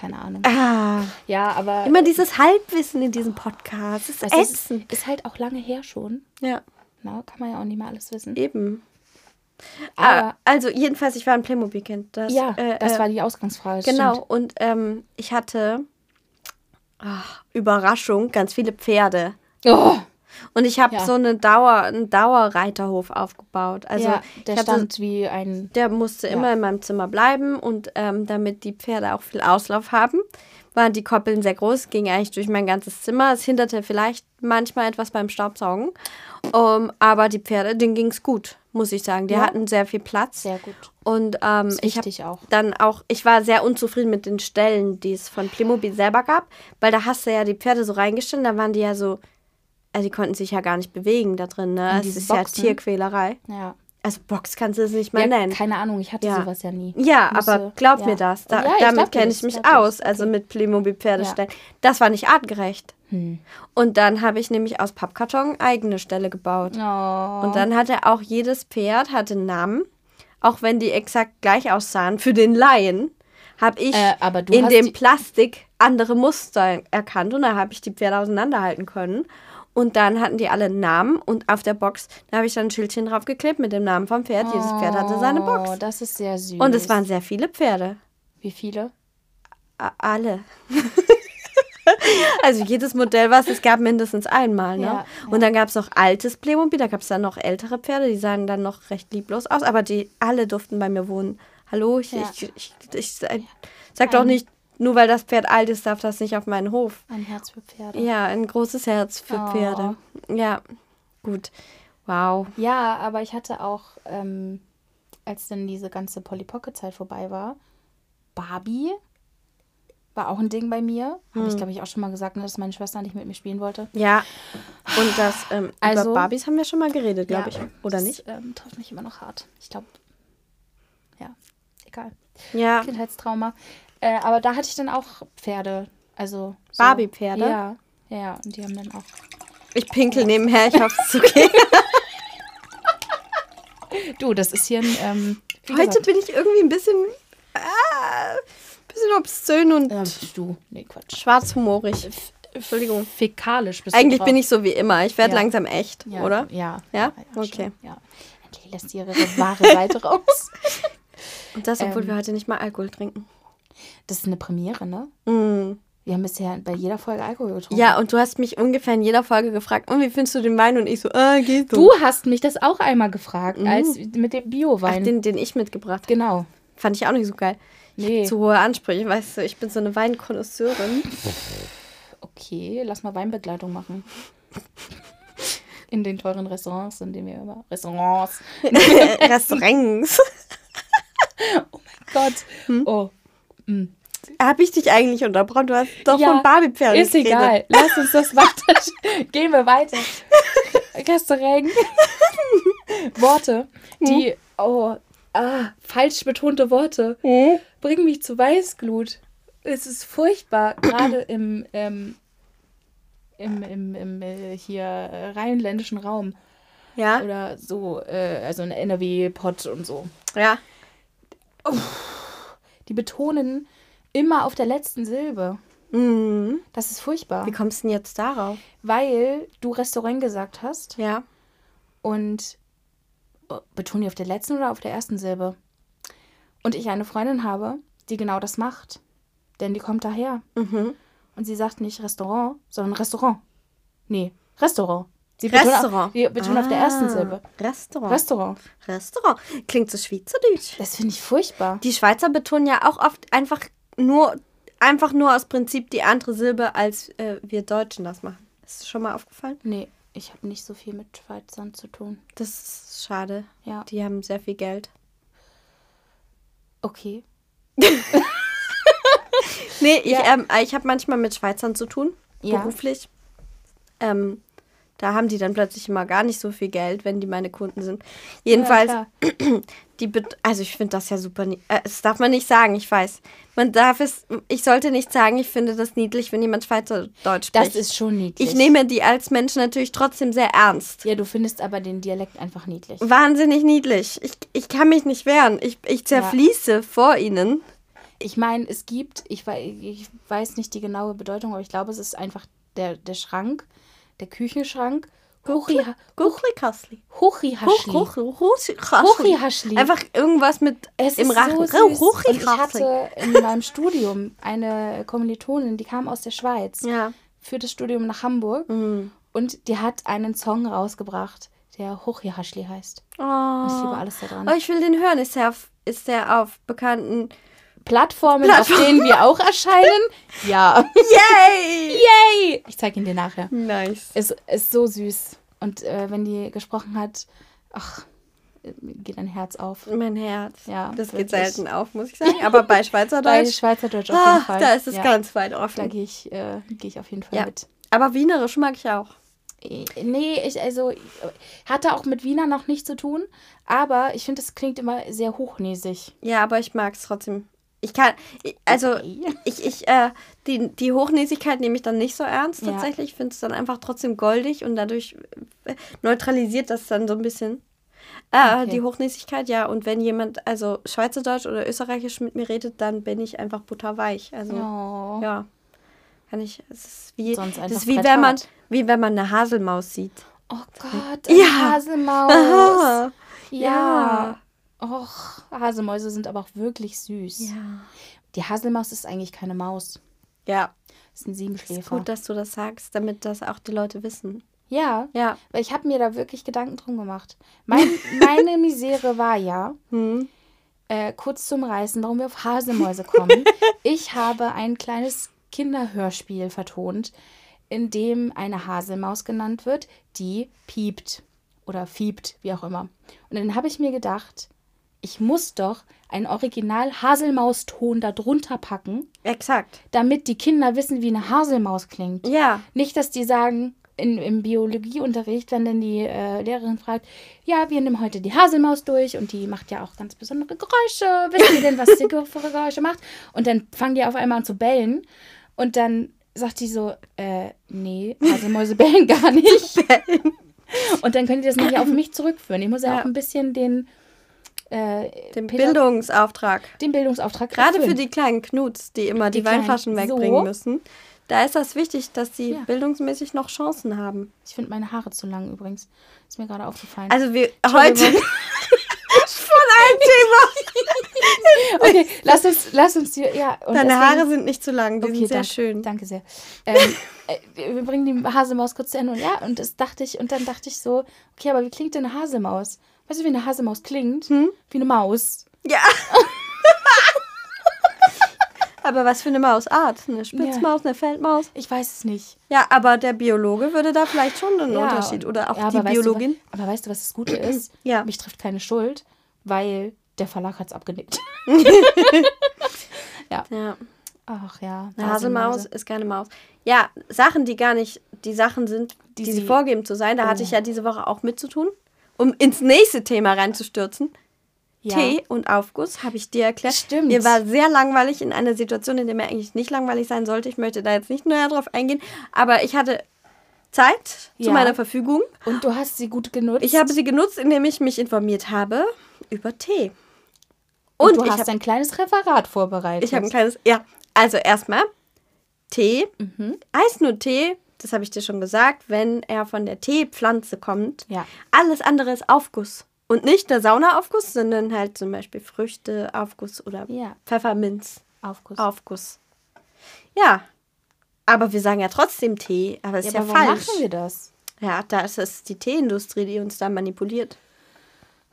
Keine Ahnung. Ah, Ja, aber immer dieses Halbwissen in diesem Podcast. Das ist das ist, ätzend. ist halt auch lange her schon. Ja, Na, kann man ja auch nicht mehr alles wissen. eben. Aber ah, also jedenfalls, ich war ein Playmobil-Kind. Das, ja, äh, das äh, war die Ausgangsfrage. Genau, Stimmt. und ähm, ich hatte, ach, Überraschung, ganz viele Pferde. Oh, Und ich habe Ja. so eine Dauer, einen Dauerreiterhof aufgebaut. Also ja, der stand wie ein. der musste Ja. immer in meinem Zimmer bleiben und ähm, damit die Pferde auch viel Auslauf haben, waren die Koppeln sehr groß, ging eigentlich durch mein ganzes Zimmer. Es hinderte vielleicht manchmal etwas beim Staubsaugen, um, aber die Pferde, denen ging es gut, muss ich sagen. Die Ja. hatten sehr viel Platz. Sehr gut. Und ähm, ich habe dann auch, ich war sehr unzufrieden mit den Stellen, die es von Playmobil selber gab, weil da hast du ja die Pferde so reingestellt, da waren die ja so, also die konnten sich ja gar nicht bewegen da drin, ne? Es ist Boxen? ja Tierquälerei. Ja. Also Box kannst du es nicht mal ja nennen. keine Ahnung, ich hatte Ja. sowas ja nie. Ja, Musste- aber glaub ja. mir das. Da, damit kenne ich mich aus. Also Okay. mit Playmobil-Pferdestellen. Das war nicht artgerecht. Hm. Und dann habe ich nämlich aus Pappkarton eigene Stelle gebaut. Oh. Und dann hatte auch jedes Pferd hatte einen Namen, auch wenn die exakt gleich aussahen. Für den Laien habe ich Äh, in dem Plastik andere Muster erkannt und da habe ich die Pferde auseinanderhalten können. Und dann hatten die alle einen Namen und auf der Box, da habe ich dann ein Schildchen draufgeklebt mit dem Namen vom Pferd. Jedes Pferd hatte seine Oh, Box. das ist sehr süß. Und es waren sehr viele Pferde. Wie viele? A- Alle. also jedes Modell, was es gab, mindestens einmal. Ne? Ja, Und dann gab es noch altes Playmobil, da gab es dann noch ältere Pferde, die sahen dann noch recht lieblos aus, aber die alle durften bei mir wohnen. Hallo, ich, Ja. ich, ich, ich, sag doch nicht, nur weil das Pferd alt ist, darf das nicht auf meinen Hof. Ein Herz für Pferde. Ja, ein großes Herz für Oh. Pferde. Ja, gut. Wow. Ja, aber ich hatte auch, ähm, als dann diese ganze Polly Pocket Zeit vorbei war, Barbie war auch ein Ding bei mir. Habe Hm. ich, glaube ich, auch schon mal gesagt, ne, dass meine Schwester nicht mit mir spielen wollte. Ja. Und das, ähm, Also- über Barbies haben wir schon mal geredet, glaube ich. Oder das, nicht? Ähm, trifft mich immer noch hart. Ich glaube, ja, egal. Ja. Kindheitstrauma. Äh, aber da hatte ich dann auch Pferde. Also so, Barbie-Pferde? Ja, ja, ja. Und die haben dann auch. Ich pinkel nebenher, ich hoffe, es ist okay. Du, das ist hier ein. Ähm, Heute bin ich irgendwie ein bisschen, ah, bisschen obszön und ähm, du, nee, Quatsch. schwarzhumorig. Entschuldigung. Fäkalisch bist du Eigentlich drauf. bin ich so wie immer. Ich werde Ja. langsam echt, Ja, oder? Ja. Ja? Okay. Ja. Endlich lässt ihre wahre Seite raus. Und das, obwohl Ähm. wir heute nicht mal Alkohol trinken. Das ist eine Premiere, ne? Mm. Wir haben bisher bei jeder Folge Alkohol getrunken. Ja, und du hast mich ungefähr in jeder Folge gefragt, und wie findest du den Wein? Und ich so, ah, geht so. Du hast mich das auch einmal gefragt, als mit dem Bio-Wein. den, den ich mitgebracht. genau. Fand ich auch nicht so geil. Nee. Zu hohe Ansprüche, weißt du, ich bin so eine Weinkonnoisseurin. Okay, lass mal Weinbegleitung machen. In den teuren Restaurants, in denen wir immer. Restaurants. Restaurants. Gott. Hm? Oh. Mm. Habe ich dich eigentlich unterbrochen? Du hast doch Ja, von Barbie-Pferden Ist egal. Lass uns das weiter. Gehen wir weiter. Restaurant. Worte, die. Oh. Ah, falsch betonte Worte. Hm? Bringen mich zu Weißglut. Es ist furchtbar. Gerade im. Ähm, im, im, im äh, hier äh, rheinländischen Raum Ja, oder so, äh, also in NRW-Pott und so. ja. Die betonen immer auf der letzten Silbe. Mhm. Das ist furchtbar. Wie kommst du denn jetzt darauf? Weil du Restaurant gesagt hast Ja. und oh, betonen die auf der letzten oder auf der ersten Silbe. Und ich eine Freundin habe, die genau das macht. Denn die kommt daher. Mhm. Und sie sagt nicht Restaurant, sondern Restaurant. Nee, Restaurant. Sie Restaurant. Auf, sie betont auf der ersten Ah, Silbe. Restaurant. Restaurant. Restaurant. Klingt so schweizerdeutsch. Das finde ich furchtbar. Die Schweizer betonen ja auch oft einfach nur, einfach nur aus Prinzip die andere Silbe, als äh, wir Deutschen das machen. Ist das schon mal aufgefallen? Nee, ich habe nicht so viel mit Schweizern zu tun. Das ist schade. Ja. Die haben sehr viel Geld. Okay. Nee, ich, Ja. ähm, ich habe manchmal mit Schweizern zu tun. Ja. Beruflich. Ähm, da haben die dann plötzlich immer gar nicht so viel Geld, wenn die meine Kunden sind. Jedenfalls, klar. die, also ich finde das ja super, äh, das darf man nicht sagen, ich weiß. Man darf es, ich sollte nicht sagen, ich finde das niedlich, wenn jemand Schweizerdeutsch Das spricht. ist schon niedlich. ich nehme die als Menschen natürlich trotzdem sehr ernst. Ja, du findest aber den Dialekt einfach niedlich. Wahnsinnig niedlich. Ich, ich kann mich nicht wehren. Ich, ich zerfließe vor ihnen. Ich meine, es gibt, ich, ich weiß nicht die genaue Bedeutung, aber ich glaube, es ist einfach der, der Schrank, der Küchenschrank. Huchi, Guchrikasli. Huchi Haschli. Huchi-Haschli. Einfach irgendwas mit Es im Rachen. so süß. Und ich hatte in meinem Studium eine Kommilitonin, die kam aus der Schweiz Ja. für das Studium nach Hamburg Mhm. und die hat einen Song rausgebracht, der Huchi Haschli heißt. Oh. Und ich liebe alles daran. oh, ich will den hören. Ist der auf, ist der auf bekannten. Plattformen, Plattform. auf denen wir auch erscheinen? ja. Yay! Yay! Ich zeige ihn dir nachher. Nice. Es ist so süß. Und äh, wenn die gesprochen hat, ach, geht ein Herz auf. Mein Herz. Ja, Das wirklich. geht selten auf, muss ich sagen. Aber bei Bei Schweizerdeutsch. Schweizerdeutsch auf jeden ah, Fall. da ist es ja, ganz weit Da offen. gehe ich, äh, geh ich auf jeden Fall Ja. mit. Aber Wienerisch mag ich auch. Äh, Nee, ich, also, hatte auch mit Wiener noch nichts zu tun, aber ich finde, es klingt immer sehr hochnäsig. Ja, aber ich mag es trotzdem. Ich kann, ich- also Okay. ich, ich, äh, die, die Hochnäsigkeit nehme ich dann nicht so ernst Ja. tatsächlich. Ich finde es dann einfach trotzdem goldig und dadurch äh, neutralisiert das dann so ein bisschen. Äh, Okay. Die Hochnäsigkeit, ja. Und wenn jemand, also Schweizerdeutsch oder Österreichisch mit mir redet, dann bin ich einfach butterweich. Also, Oh. ja. Kann ich, es ist wie, Sonst das ist wie wenn man, wie wenn man eine Haselmaus sieht. Oh Gott, eine Ja. Haselmaus. Aha. Ja. Och, Haselmäuse sind aber auch wirklich süß. Ja. Die Haselmaus ist eigentlich keine Maus. Ja. Das ist ein Ist Siebenschläfer. gut, dass du das sagst, damit das auch die Leute wissen. Ja, Ja. weil ich habe mir da wirklich Gedanken drum gemacht. Mein, meine Misere war ja, Hm. äh, kurz zum Reißen, warum wir auf Haselmäuse kommen. ich habe ein kleines Kinderhörspiel vertont, in dem eine Haselmaus genannt wird, die piept oder fiebt, wie auch immer. Und dann habe ich mir gedacht, ich muss doch einen Original Haselmauston da drunter packen, Exakt. damit die Kinder wissen, wie eine Haselmaus klingt. Ja. Nicht, dass die sagen, in, im Biologieunterricht, wenn dann die äh, Lehrerin fragt, ja, wir nehmen heute die Haselmaus durch und die macht ja auch ganz besondere Geräusche. Wissen Sie denn, was sie für Geräusche macht? Und dann fangen die auf einmal an zu bellen und dann sagt die so, äh, nee, Haselmäuse bellen gar nicht. Und dann können die das nicht auf mich zurückführen. Ich muss ja, Ja. auch ein bisschen den, äh, Den Pädag- Bildungsauftrag. den Bildungsauftrag Gerade für die kleinen Knuts, die immer die, Die kleinen- Weinflaschen wegbringen so. müssen. Da ist das wichtig, dass sie Ja. bildungsmäßig noch Chancen haben. Ich finde meine Haare zu lang übrigens. Ist mir gerade aufgefallen. Also wir heute von einem Thema. Okay, lass uns, lass uns die, ja. Deine deswegen- Haare sind nicht zu lang, die Okay, sind sehr danke, schön. Danke sehr. Ähm, äh, wir bringen die Hasemaus kurz zu Ende und ja, und das dachte ich, und dann dachte ich so, okay, aber wie klingt denn eine Hasemaus? Weißt du, wie eine Hasemaus klingt? Hm? Wie eine Maus. Ja. aber was für eine Mausart? Eine Spitzmaus, eine Feldmaus? Ich weiß es nicht. Ja, aber der Biologe würde da vielleicht schon einen Ja, Unterschied. Oder auch ja, die aber weißt du Biologin. aber weißt du, was das Gute ist? Ja. Mich trifft keine Schuld, weil der Verlag hat es abgenickt. Ja. Ach ja. Eine Haselmaus Haselmäuse. ist keine Maus. Ja, Sachen, die gar nicht die Sachen sind, die, Die sie sie- vorgeben zu sein. Da hatte Oh. ich ja diese Woche auch mit zu tun. Um ins nächste Thema reinzustürzen. Ja. Tee und Aufguss, habe ich dir erklärt. Stimmt. Mir war sehr langweilig in einer Situation, in der mir eigentlich nicht langweilig sein sollte. Ich möchte da jetzt nicht näher drauf eingehen. Aber ich hatte Zeit zu Ja. meiner Verfügung. Und du hast sie gut genutzt. Ich habe sie genutzt, indem ich mich informiert habe über Tee. und, Und du hast ein kleines Referat vorbereitet. ich habe ein kleines. Ja, also erstmal Tee. Mhm. Tee, das habe ich dir schon gesagt, wenn er von der Teepflanze kommt. Ja. Alles andere ist Aufguss. Und nicht der Saunaaufguss, sondern halt zum Beispiel Früchteaufguss oder Ja. Pfefferminz. Aufguss. Aufguss. Ja. Aber wir sagen ja trotzdem Tee, aber ist ja, ja, aber warum falsch. machen wir das? Ja, da ist es die Teeindustrie, die uns da manipuliert.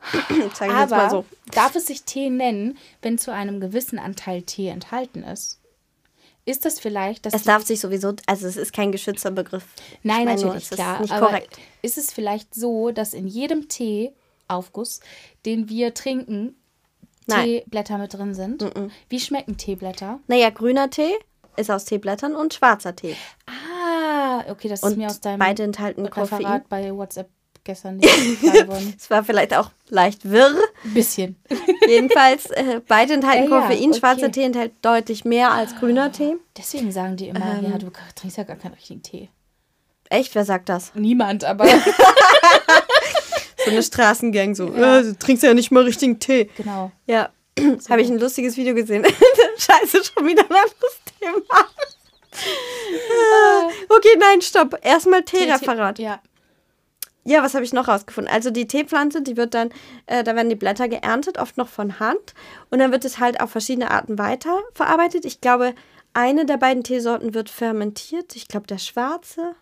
Aber mal so. darf es sich Tee nennen, wenn zu einem gewissen Anteil Tee enthalten ist? Ist das vielleicht, dass Es darf sich sowieso, also es ist kein geschützter Begriff. Nein, Ich meine nur, natürlich ist klar. nicht aber korrekt. ist es vielleicht so, dass in jedem Teeaufguss, den wir trinken, Nein. Teeblätter mit drin sind? Wie schmecken Teeblätter? Naja, grüner Tee ist aus Teeblättern und schwarzer Tee. Ah, okay, das ist Und mir aus deinem beide enthalten Koffein. Referat bei WhatsApp gestern nicht klar geworden. Es war vielleicht auch leicht wirr. Ein bisschen. Jedenfalls, äh, beide enthalten Ja, ja, Koffein. Schwarzer okay. Tee enthält deutlich mehr als grüner Tee. Deswegen sagen die immer, Ähm. ja, du trinkst ja gar keinen richtigen Tee. Echt, wer sagt das? Niemand, aber So eine Straßengang, so, Ja. äh, du trinkst ja nicht mal richtigen Tee. genau. Ja, habe ich ein lustiges Video gesehen. Scheiße, schon wieder ein anderes Thema. Ah, okay, nein, stopp. Erstmal Teereferat. Ja. Ja, was habe ich noch rausgefunden? Also die Teepflanze, die wird dann, äh, da werden die Blätter geerntet, oft noch von Hand. Und dann wird es halt auf verschiedene Arten weiterverarbeitet. Ich glaube, eine der beiden Teesorten wird fermentiert. Ich glaube, der schwarze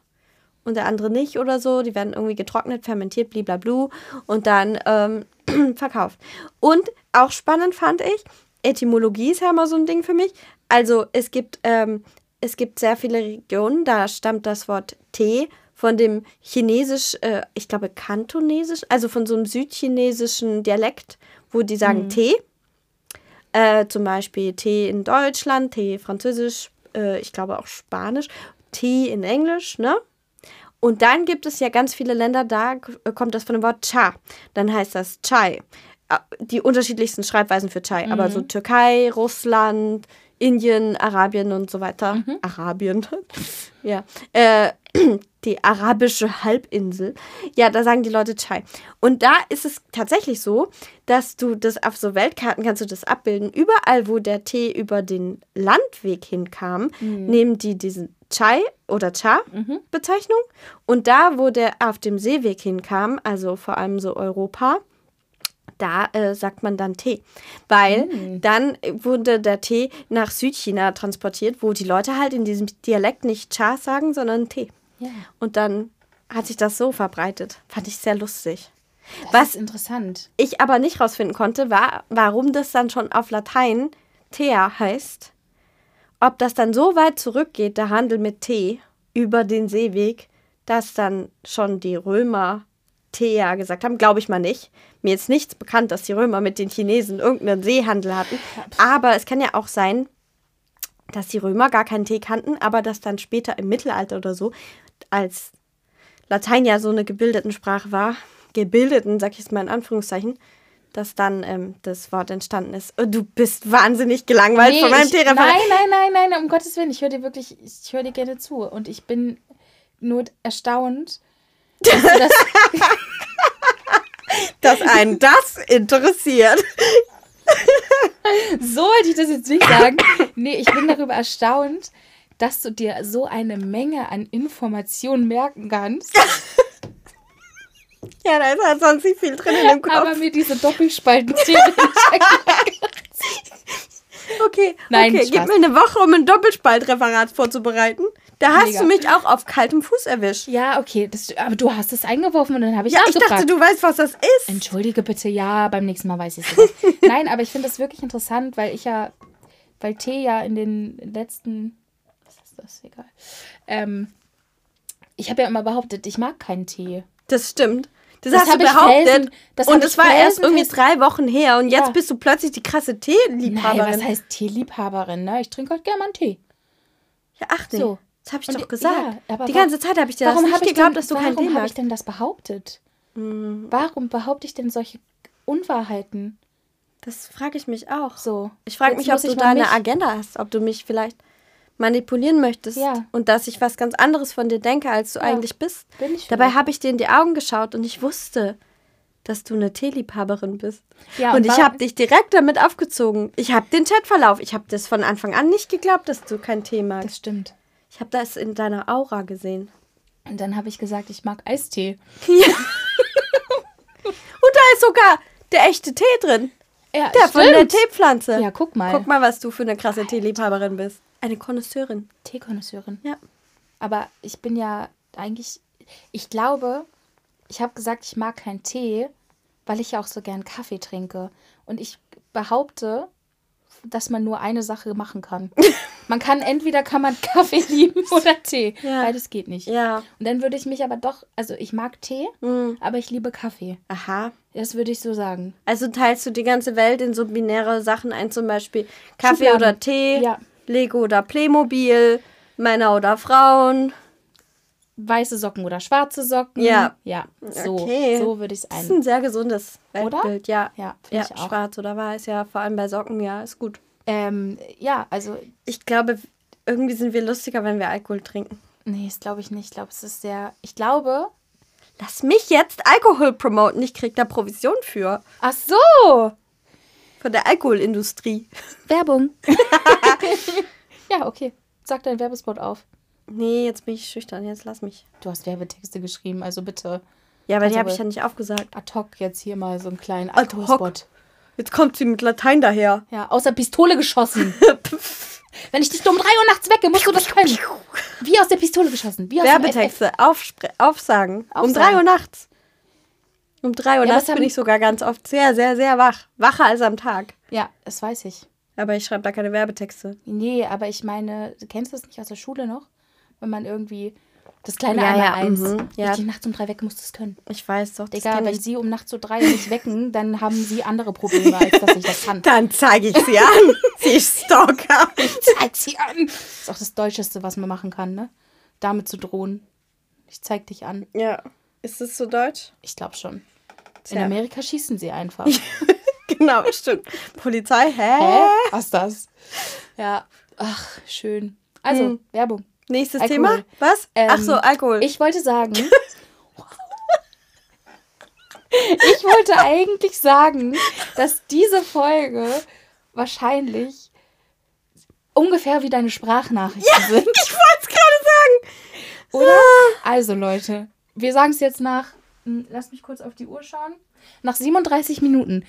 und der andere nicht oder so. Die werden irgendwie getrocknet, fermentiert, blablablu und dann ähm, verkauft. Und auch spannend fand ich, Etymologie ist ja immer so ein Ding für mich. Also es gibt, ähm, es gibt sehr viele Regionen, da stammt das Wort Tee von dem Chinesisch, äh, ich glaube Kantonesisch, also von so einem südchinesischen Dialekt, wo die sagen Tee. Äh, zum Beispiel Tee in Deutschland, Tee Französisch, äh, ich glaube auch Spanisch, Tee in Englisch, ne? Und dann gibt es ja ganz viele Länder, da k- kommt das von dem Wort Cha. Dann heißt das Chai. Äh, Die unterschiedlichsten Schreibweisen für Chai, aber so Türkei, Russland, Indien, Arabien und so weiter. Arabien. ja. Äh, die arabische Halbinsel. Ja, da sagen die Leute Chai. Und da ist es tatsächlich so, dass du das auf so Weltkarten kannst du das abbilden. Überall, wo der Tee über den Landweg hinkam, nehmen die diesen Chai oder Cha-Bezeichnung. Und da, wo der auf dem Seeweg hinkam, also vor allem so Europa, da äh, sagt man dann Tee. Weil dann wurde der Tee nach Südchina transportiert, wo die Leute halt in diesem Dialekt nicht Cha sagen, sondern Tee. Ja. Und dann hat sich das so verbreitet. Fand ich sehr lustig. Das Was ist interessant. ich aber nicht rausfinden konnte, war, warum das dann schon auf Latein Thea heißt. Ob das dann so weit zurückgeht, der Handel mit Tee über den Seeweg, dass dann schon die Römer Thea gesagt haben, glaube ich mal nicht. Mir ist nichts bekannt, dass die Römer mit den Chinesen irgendeinen Seehandel hatten. Aber es kann ja auch sein, dass die Römer gar keinen Tee kannten, aber dass dann später im Mittelalter oder so, als Latein ja so eine gebildeten Sprache war, gebildeten, sag ich jetzt mal in Anführungszeichen, dass dann ähm, das Wort entstanden ist. Oh, du bist wahnsinnig gelangweilt von meinem Teereferat. nein, nein, nein, nein, um Gottes Willen. Ich höre dir wirklich, ich höre dir gerne zu. Und ich bin nur erstaunt, dass du das Dass einen das interessiert. So wollte ich das jetzt nicht sagen. Nee, ich bin darüber erstaunt, dass du dir so eine Menge an Informationen merken kannst, Ja, da ist halt sonst nicht viel drin in dem Kopf. aber mir diese Doppelspalten okay, Nein, okay. Spaß. gib mir eine Woche, um ein Doppelspaltreferat vorzubereiten. Da hast Mega. du mich auch auf kaltem Fuß erwischt. Ja, okay, das, aber du hast es eingeworfen und dann habe ich Ja, ich dachte, du weißt, was das ist. Entschuldige bitte, ja, beim nächsten Mal weiß ich es. Nein, aber ich finde das wirklich interessant, weil ich ja, weil Tee ja in den letzten, was ist das, egal. Ähm, ich habe ja immer behauptet, ich mag keinen Tee. Das stimmt. Das, Das hast du behauptet. felsen- das und es war erst irgendwie drei Wochen her und jetzt Ja. bist du plötzlich die krasse Nein, Teeliebhaberin. was heißt Teeliebhaberin, ne? Ich trinke halt gerne mal einen Tee. Ja, ach nee. So. Das habe ich Und doch gesagt. ja, aber die ganze Zeit habe ich dir das Warum nicht habe ich geglaubt, denn, dass du warum Tee habe ich denn das behauptet? Hm. Warum behaupte ich denn solche Unwahrheiten? Das frage ich mich auch. So. Ich frage mich, ob du da eine Agenda hast, ob du mich vielleicht manipulieren möchtest Ja. und dass ich was ganz anderes von dir denke, als du Ja. eigentlich bist. Bin ich Dabei habe ich dir in die Augen geschaut und ich wusste, dass du eine Teeliebhaberin bist. Ja, und und ich habe dich direkt damit aufgezogen. Ich habe den Chatverlauf. Ich habe das von Anfang an nicht geglaubt, dass du keinen Tee magst. Das stimmt. Ich habe das in deiner Aura gesehen. Und dann habe ich gesagt, ich mag Eistee. Und da ist sogar der echte Tee drin. Ja, Der von der Teepflanze. Ja, guck mal. Guck mal, was du für eine krasse Teeliebhaberin bist. Eine Konnoisseurin. Teekonnoisseurin. Ja. Aber ich bin ja eigentlich, ich glaube, ich habe gesagt, ich mag keinen Tee, weil ich ja auch so gern Kaffee trinke. Und ich behaupte, dass man nur eine Sache machen kann. Man kann entweder kann man Kaffee lieben oder Tee. Ja. Beides geht nicht. Ja. Und dann würde ich mich aber doch, also ich mag Tee, Mhm. aber ich liebe Kaffee. Aha. Das würde ich so sagen. Also teilst du die ganze Welt in so binäre Sachen ein, zum Beispiel Kaffee Schubladen. oder Tee, Ja. Lego oder Playmobil, Männer oder Frauen. weiße Socken oder schwarze Socken. Ja. Ja, so, Okay. so würde ich es Das ist ein. ein sehr gesundes? Weltbild, ja. Ja, Ja, schwarz oder weiß, ja, vor allem bei Socken, ja, ist gut. Ähm, ja, also, Ich glaube, irgendwie sind wir lustiger, wenn wir Alkohol trinken. nee, das glaube ich nicht. Ich glaube, es ist sehr. Ich glaube. Lass mich jetzt Alkohol promoten, ich krieg da Provision für. Ach so! Von der Alkoholindustrie. Werbung. ja, okay. Sag deinen Werbespot auf. Nee, jetzt bin ich schüchtern, jetzt lass mich. Du hast Werbetexte geschrieben, also bitte Ja, aber die Also, habe ich ja nicht aufgesagt. ad hoc jetzt hier mal so einen kleinen Ad hoc. Alkoholspot. Jetzt kommt sie mit Latein daher. Ja, aus der Pistole geschossen. Wenn ich dich um 3 Uhr nachts wecke, musst du das können. Wie aus der Pistole geschossen. Wie aus. Werbetexte aufspre- aufsagen. Um Aufsagen. 3 Uhr nachts. Um 3 Uhr Ja, nachts bin ich sogar ganz oft sehr, sehr, sehr wach. Wacher als am Tag. Ja, das weiß ich. Aber ich schreibe da keine Werbetexte. Nee, aber ich meine, du kennst das nicht aus der Schule noch? Wenn man irgendwie das kleine Ja, einmal ja, eins. mhm, Ja. ja. Die nachts um drei wecke, musst du es können. Ich weiß doch, das Digga, wenn ich. sie um nachts um drei nicht wecken, dann haben sie andere Probleme, als dass ich das kann. Dann zeige ich sie an. sie ist Stalker. Zeig sie an. Das ist auch das Deutscheste, was man machen kann, ne? Damit zu drohen. Ich zeig dich an. Ja. Ist es so deutsch? Ich glaube schon. In Tja. Amerika schießen sie einfach. Genau, stimmt. Polizei, hä? Hä? Was ist das? Ja. Ach, schön. Also, Hm. Werbung. Nächstes Alkohol. Thema? Was? Ähm, Ach so, Alkohol. Ich wollte sagen. ich wollte eigentlich sagen, dass diese Folge wahrscheinlich ungefähr wie deine Sprachnachrichten sind. ich wollte es gerade sagen. Oder? Also, Leute, wir sagen es jetzt nach. hm, Lass mich kurz auf die Uhr schauen. Nach 37 Minuten.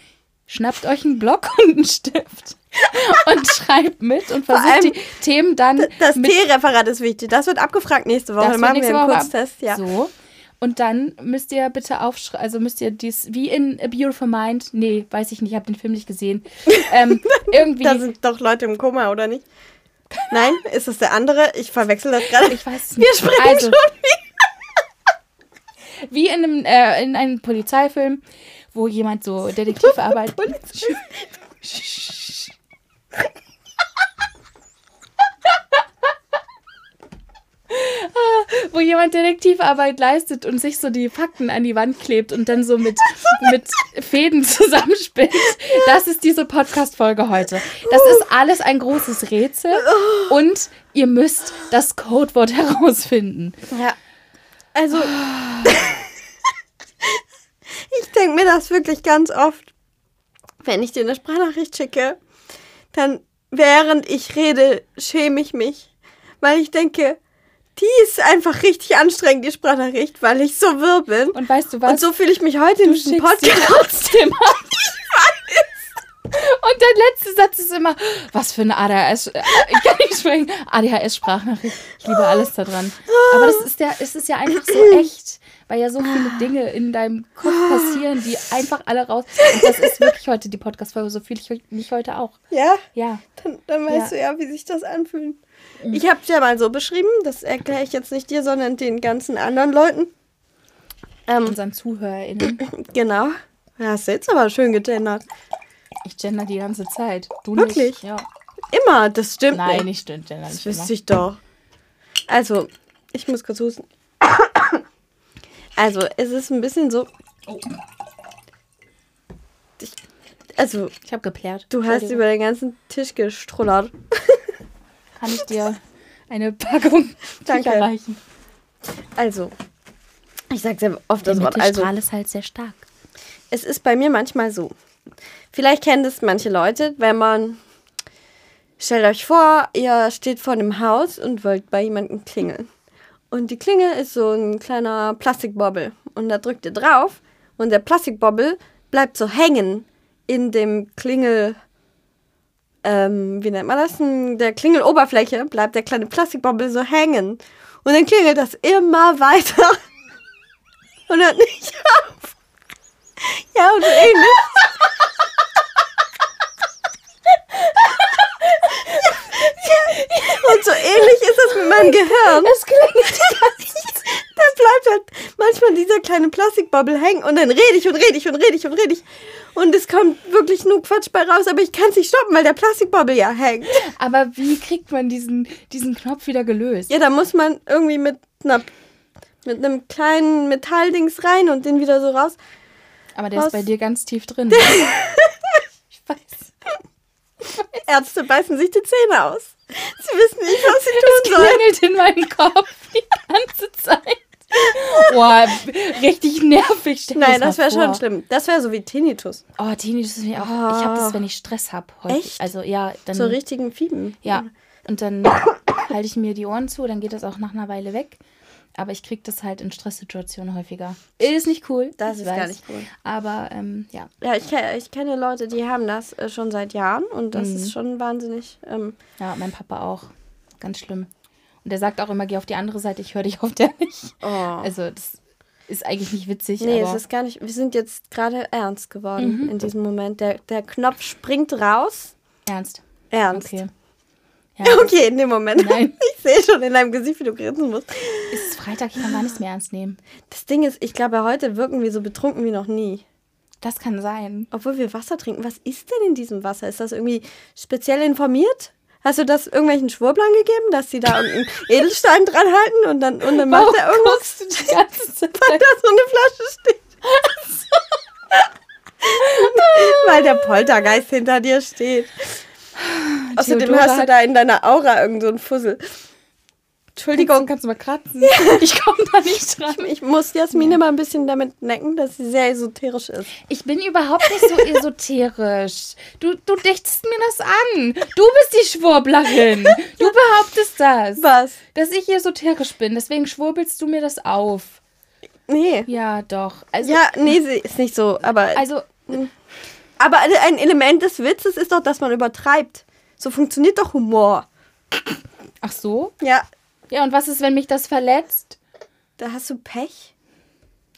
Schnappt euch einen Block und einen Stift und schreibt mit und versucht die Themen dann Das T-Referat ist wichtig. Das wird abgefragt nächste Woche. Das machen wir einen Kurztest. Ja. So. Und dann müsst ihr bitte aufschreiben, also müsst ihr dies, wie in A Beautiful Mind, nee, weiß ich nicht, ich habe den Film nicht gesehen, ähm, irgendwie, Da sind doch Leute im Koma, oder nicht? Nein, ist das der andere? Ich verwechsel das gerade. ich weiß es nicht. Wir sprechen also, schon wie in einem, äh, in einem Polizeifilm, wo jemand so Detektivarbeit, wo jemand Detektivarbeit leistet und sich so die Fakten an die Wand klebt und dann so mit, mit Fäden zusammenspinnt. Das ist diese Podcast-Folge heute. Das ist alles ein großes Rätsel und ihr müsst das Codewort herausfinden. Ja. Also, ich denke mir das wirklich ganz oft, wenn ich dir eine Sprachnachricht schicke, dann während ich rede, schäme ich mich, weil ich denke, die ist einfach richtig anstrengend, die Sprachnachricht, weil ich so wirr bin. Und weißt du was? Und so fühle ich mich heute in du diesem schickst sie Podcast. trotzdem. Und der letzte Satz ist immer, was für eine ADHS, äh, ich kann nicht sprechen, ADHS-Sprachnachricht. Ich liebe alles daran. Aber das ist, der, es ist ja einfach so echt, weil ja so viele Dinge in deinem Kopf passieren, die einfach alle raus. Und das ist wirklich heute die Podcast-Folge, so fühle ich mich heute auch. Ja, Ja. dann, dann weißt Ja. Du ja, wie sich das anfühlt. Ich habe es ja mal so beschrieben, das erkläre ich jetzt nicht dir, sondern den ganzen anderen Leuten. Ähm, Unseren ZuhörerInnen. genau. Ja, hast du jetzt aber schön gegendert. Ich gender die ganze Zeit. Du Wirklich? nicht. Ja. Immer, das stimmt Nein, nicht. nicht stimmt. Gender Das nicht immer. wüsste ich doch. Also, ich muss kurz husten. Also, es ist ein bisschen so. Oh. Ich, also, Ich habe geplärt. du hast über den ganzen Tisch gestrullert. Kann ich dir eine Packung Danke. Tücher reichen? Also, ich sage sehr oft das Wort. Also, Mittelstrahl ist halt sehr stark. es ist bei mir manchmal so. Vielleicht kennen das manche Leute, wenn man. Stellt euch vor, ihr steht vor einem Haus und wollt bei jemandem klingeln. Und die Klingel ist so ein kleiner Plastikbobbel. Und da drückt ihr drauf und der Plastikbobbel bleibt so hängen in dem Klingel. Ähm, wie nennt man das? Der Klingeloberfläche bleibt der kleine Plastikbobbel so hängen. Und dann klingelt das immer weiter. Und hört nicht auf. Ja, und so ähnlich. Und so ähnlich ist das mit meinem Gehirn. Es klingt Da bleibt halt manchmal dieser kleine Plastikbubble hängen und dann rede ich und rede ich und rede ich und rede ich. Und es kommt wirklich nur Quatsch bei raus, aber ich kann es nicht stoppen, weil der Plastikbubble ja hängt. Aber wie kriegt man diesen, diesen Knopf wieder gelöst? Ja, da muss man irgendwie mit einer Mit einem kleinen Metalldings rein und den wieder so raus. Aber der Was? ist bei dir ganz tief drin. ne? ich weiß. Ärzte beißen sich die Zähne aus. Sie wissen nicht, was sie Es tun sollen. klingelt in meinem Kopf die ganze Zeit. Boah, richtig nervig. Stell Nein, das wäre schon schlimm. Das wäre so wie Tinnitus. Oh, Tinnitus ist mir auch. Ah. Ich habe das, wenn ich Stress habe. Echt? Also ja, dann. So richtigen Fieben. Ja. Und dann halte ich mir die Ohren zu, dann geht das auch nach einer Weile weg. Aber ich kriege das halt in Stresssituationen häufiger. Ist nicht cool. Das ist gar nicht cool. Aber ähm, ja. Ja, ich, ich kenne Leute, die haben das äh, schon seit Jahren und das Mhm. ist schon wahnsinnig. Ähm, Ja, mein Papa auch. Ganz schlimm. Und der sagt auch immer, geh auf die andere Seite, ich höre dich auf der nicht. oh. Also das ist eigentlich nicht witzig. Nee, es ist gar nicht. Wir sind jetzt gerade ernst geworden Mhm. in diesem Moment. Der, der Knopf springt raus. ernst. Ernst. Okay. Ja, Okay, in dem Moment. Nein. Ich sehe schon in deinem Gesicht, wie du grinsen musst. Es ist Freitag, ich kann gar nichts mehr ernst nehmen. Das Ding ist, ich glaube, heute wirken wir so betrunken wie noch nie. Das kann sein. Obwohl wir Wasser trinken. Was ist denn in diesem Wasser? Ist das irgendwie speziell informiert? Hast du das irgendwelchen Schwurblern gegeben, dass sie da einen Edelstein dran halten und dann, und dann macht Warum er irgendwas? du die ganze Zeit? Weil da so eine Flasche steht. Weil der Poltergeist hinter dir steht. Außerdem Theodora hast du da in deiner Aura irgend so einen Fussel. Entschuldigung, Kannst du mal kratzen? Ich komme da nicht dran. ich muss Jasmine mal ein bisschen damit necken, dass sie sehr esoterisch ist. Ich bin überhaupt nicht so esoterisch. Du, du dichtest mir das an. Du bist die Schwurblerin. Du behauptest das. Was? Dass ich esoterisch bin. Deswegen schwurbelst du mir das auf. Nee. Ja, doch. Also, Ja, nee, sie ist nicht so. Aber, also aber ein Element des Witzes ist doch, dass man übertreibt. So funktioniert doch Humor. ach so. Ja, Ja, und was ist, wenn mich das verletzt? da hast du Pech.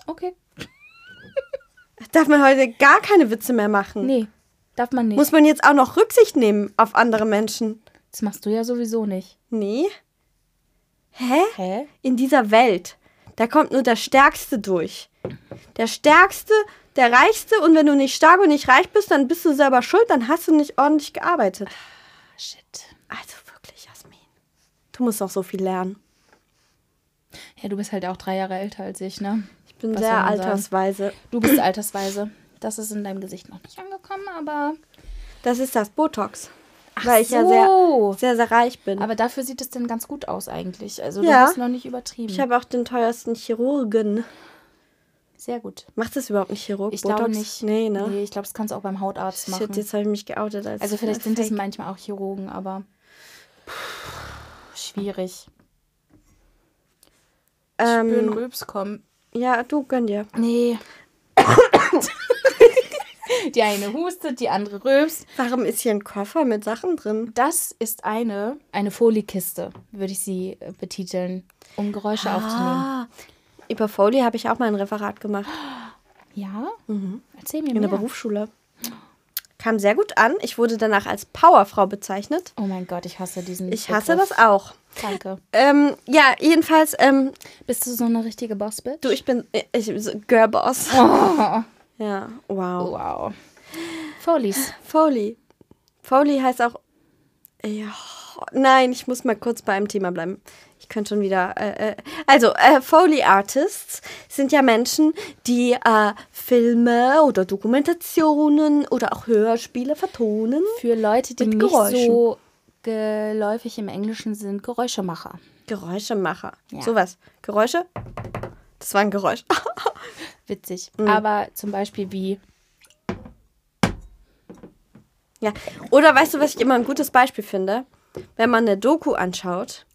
Okay. Darf man heute gar keine Witze mehr machen? Nee, darf man nicht. Muss man jetzt auch noch Rücksicht nehmen auf andere Menschen? das machst du ja sowieso nicht. Nee. Hä? Hä? In dieser Welt, da kommt nur der Stärkste durch. Der Stärkste, der Reichste und wenn du nicht stark und nicht reich bist, dann bist du selber schuld, dann hast du nicht ordentlich gearbeitet. Shit. Also wirklich, Jasmin. Du musst noch so viel lernen. Ja, du bist halt auch drei Jahre älter als ich, ne? Ich bin Was sehr sagen? altersweise. Du bist altersweise. Das ist in deinem Gesicht noch nicht angekommen, aber. Das ist das Botox. weil ich ja so. sehr, sehr, sehr reich bin. Aber dafür sieht es denn ganz gut aus eigentlich. Also Ja. du hast noch nicht übertrieben. ich habe auch den teuersten Chirurgen. Sehr gut. Macht das überhaupt ein Chirurg? Ich Botox? glaube nicht. Nee, ne? Nee, ich glaube, das kannst du auch beim Hautarzt machen. Shit, jetzt habe ich mich geoutet als also vielleicht sind es Fake. manchmal auch Chirurgen, aber schwierig. Ähm, Spüren Rülps kommen. Ja, du gönn dir. Nee. die eine hustet, die andere rülpst. Warum ist hier ein Koffer mit Sachen drin? Das ist eine, eine Foliekiste, würde ich sie äh, betiteln, um Geräusche aufzunehmen. Über Foley habe ich auch mal ein Referat gemacht. Ja? Erzähl mir In mehr. der Berufsschule. Kam sehr gut an. Ich wurde danach als Powerfrau bezeichnet. Oh mein Gott, ich hasse diesen Ich hasse Begriff. das auch. Danke. Ähm, ja, jedenfalls, ähm, Bist du so eine richtige Boss-Bitch? du, ich bin, ich, Girlboss. Oh, Ja, wow. wow. Folies. Foley. Foley heißt auch. Ja, nein, ich muss mal kurz bei einem Thema bleiben. Ich könnte schon wieder. Äh, äh, also, äh, Foley Artists sind ja Menschen, die äh, Filme oder Dokumentationen oder auch Hörspiele vertonen. Für Leute, die Mit nicht Geräuschen. so geläufig im Englischen sind, Geräuschemacher. Geräuschemacher. Ja. Sowas. Geräusche? Das war ein Geräusch. Witzig. Mhm. Aber zum Beispiel wie. Ja. Oder weißt du, was ich immer ein gutes Beispiel finde? Wenn man eine Doku anschaut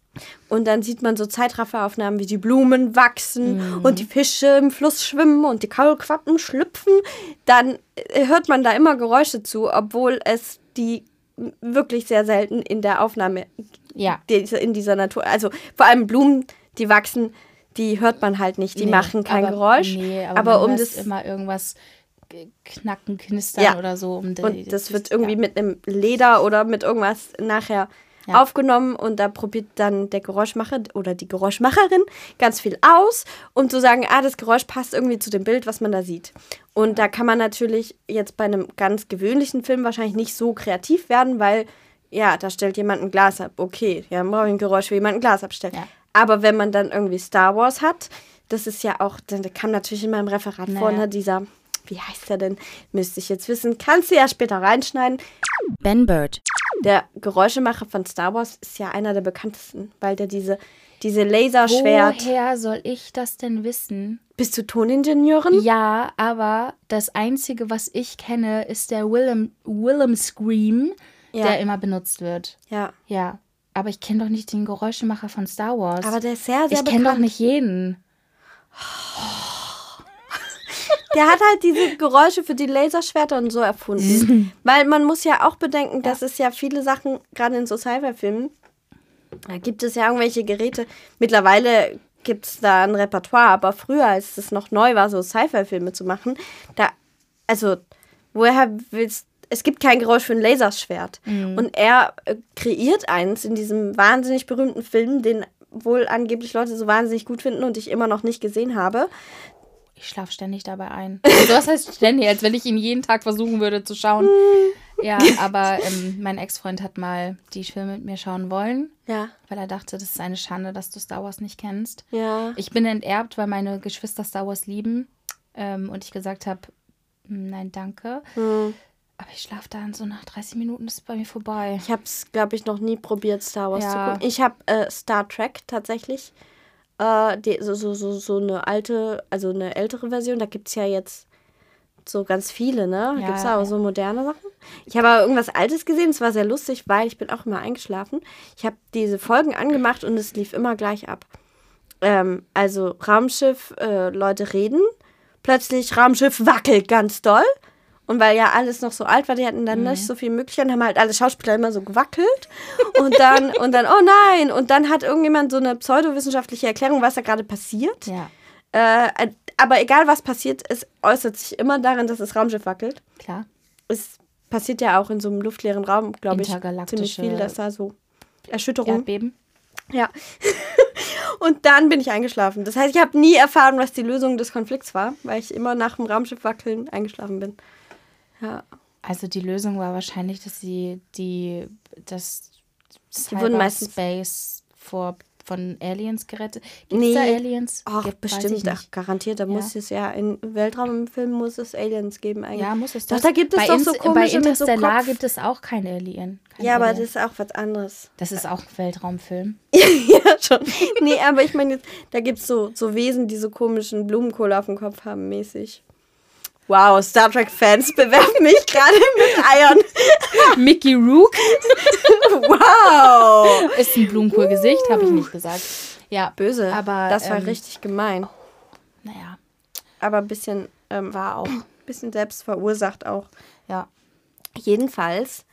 und dann sieht man so Zeitrafferaufnahmen, wie die Blumen wachsen und die Fische im Fluss schwimmen und die Kaulquappen schlüpfen, dann äh, hört man da immer Geräusche zu, obwohl es die wirklich sehr selten in der Aufnahme Ja. in dieser Natur, also vor allem Blumen, die wachsen, die hört man halt nicht, die Nee, machen kein aber, Geräusch, Nee, aber, aber, um das immer irgendwas knacken, knistern Ja. oder so. Um Und das wird ja. irgendwie mit einem Leder oder mit irgendwas nachher Ja. aufgenommen und da probiert dann der Geräuschmacher oder die Geräuschmacherin ganz viel aus, um zu sagen, ah, das Geräusch passt irgendwie zu dem Bild, was man da sieht. Und da kann man natürlich jetzt bei einem ganz gewöhnlichen Film wahrscheinlich nicht so kreativ werden, weil ja, da stellt jemand ein Glas ab. Okay, ja, dann brauche ich ein Geräusch, wie jemand ein Glas abstellt. Ja. Aber wenn man dann irgendwie Star Wars hat, das ist ja auch, der kam natürlich in meinem Referat Naja. vor, ne, dieser, wie heißt der denn? Müsste ich jetzt wissen. Kannst du ja später reinschneiden. Ben Bird. Der Geräuschemacher von Star Wars ist ja einer der bekanntesten, weil der diese, diese Laserschwert. Woher soll ich das denn wissen? Bist du Toningenieurin? Ja, aber das Einzige, was ich kenne, ist der Willem, Willem Scream, Ja. der immer benutzt wird. Ja. Ja, aber ich kenne doch nicht den Geräuschemacher von Star Wars. Aber der ist sehr, sehr ich kenne doch nicht jeden. Der hat halt diese Geräusche für die Laserschwerter und so erfunden. Weil man muss ja auch bedenken, dass es ja viele Sachen, gerade in so Sci-Fi-Filmen, da gibt es ja irgendwelche Geräte. Mittlerweile gibt es da ein Repertoire, aber früher, als es noch neu war, so Sci-Fi-Filme zu machen, da, also, woher willst es gibt kein Geräusch für ein Laserschwert. Und er äh, kreiert eins in diesem wahnsinnig berühmten Film, den wohl angeblich Leute so wahnsinnig gut finden und ich immer noch nicht gesehen habe. Ich schlafe ständig dabei ein. Also was heißt ständig, als wenn ich ihn jeden Tag versuchen würde zu schauen. Ja, aber ähm, mein Ex-Freund hat mal die Filme mit mir schauen wollen, Ja. weil er dachte, das ist eine Schande, dass du Star Wars nicht kennst. Ja. Ich bin enterbt, weil meine Geschwister Star Wars lieben ähm, und ich gesagt habe, nein, danke. Hm. Aber ich schlafe dann so nach 30 Minuten, ist es bei mir vorbei. Ich habe es, glaube ich, noch nie probiert, Star Wars Ja. zu gucken. Ich habe äh, Star Trek tatsächlich. Äh, die, so, so, so, so eine alte, also eine ältere Version. Da gibt es ja jetzt so ganz viele, ne? Ja, gibt es auch ja. so moderne Sachen. Ich habe aber irgendwas Altes gesehen. Es war sehr lustig, weil ich bin auch immer eingeschlafen. Ich habe diese Folgen angemacht und es lief immer gleich ab. Ähm, also Raumschiff, äh, Leute reden. Plötzlich Raumschiff wackelt ganz doll. Und weil ja alles noch so alt war, die hatten dann nicht so viel Möglichkeiten, haben halt alle Schauspieler immer so gewackelt. Und dann, und dann, oh nein! Und dann hat irgendjemand so eine pseudowissenschaftliche Erklärung, was da gerade passiert. Ja, Äh, aber egal was passiert, es äußert sich immer darin, dass das Raumschiff wackelt. klar. Es passiert ja auch in so einem luftleeren Raum, glaube ich, ziemlich viel, dass da so Erschütterung. Erdbeben. Ja. Und dann bin ich eingeschlafen. Das heißt, ich habe nie erfahren, was die Lösung des Konflikts war, weil ich immer nach dem Raumschiff wackeln eingeschlafen bin. Ja. Also die Lösung war wahrscheinlich, dass sie die das wurden meistens- Cyberspace vor von Aliens gerettet. Gibt Nee. da Aliens? Ach, Gibt- bestimmt. Ach, garantiert. Da Ja. muss es ja in Weltraumfilmen muss es Aliens geben eigentlich. Ja, muss es Doch, das? da gibt es doch so komische Bei mit so Interstellar Kopf. gibt es auch kein Alien. Kein Ja, aber das Alien. ist auch was anderes. das ist auch ein Weltraumfilm. ja, schon. Nee, aber ich meine, da gibt es so, so Wesen, die so komischen Blumenkohl auf dem Kopf haben, mäßig. Wow, Star Trek-Fans bewerfen mich gerade mit Eiern. Mickey Rook Wow! ist ein Blumenkohlgesicht, habe ich nicht gesagt. Ja, Böse. Aber, das war ähm, richtig gemein. naja, Aber ein bisschen, ähm, war auch. bisschen selbst verursacht auch. Ja, Jedenfalls,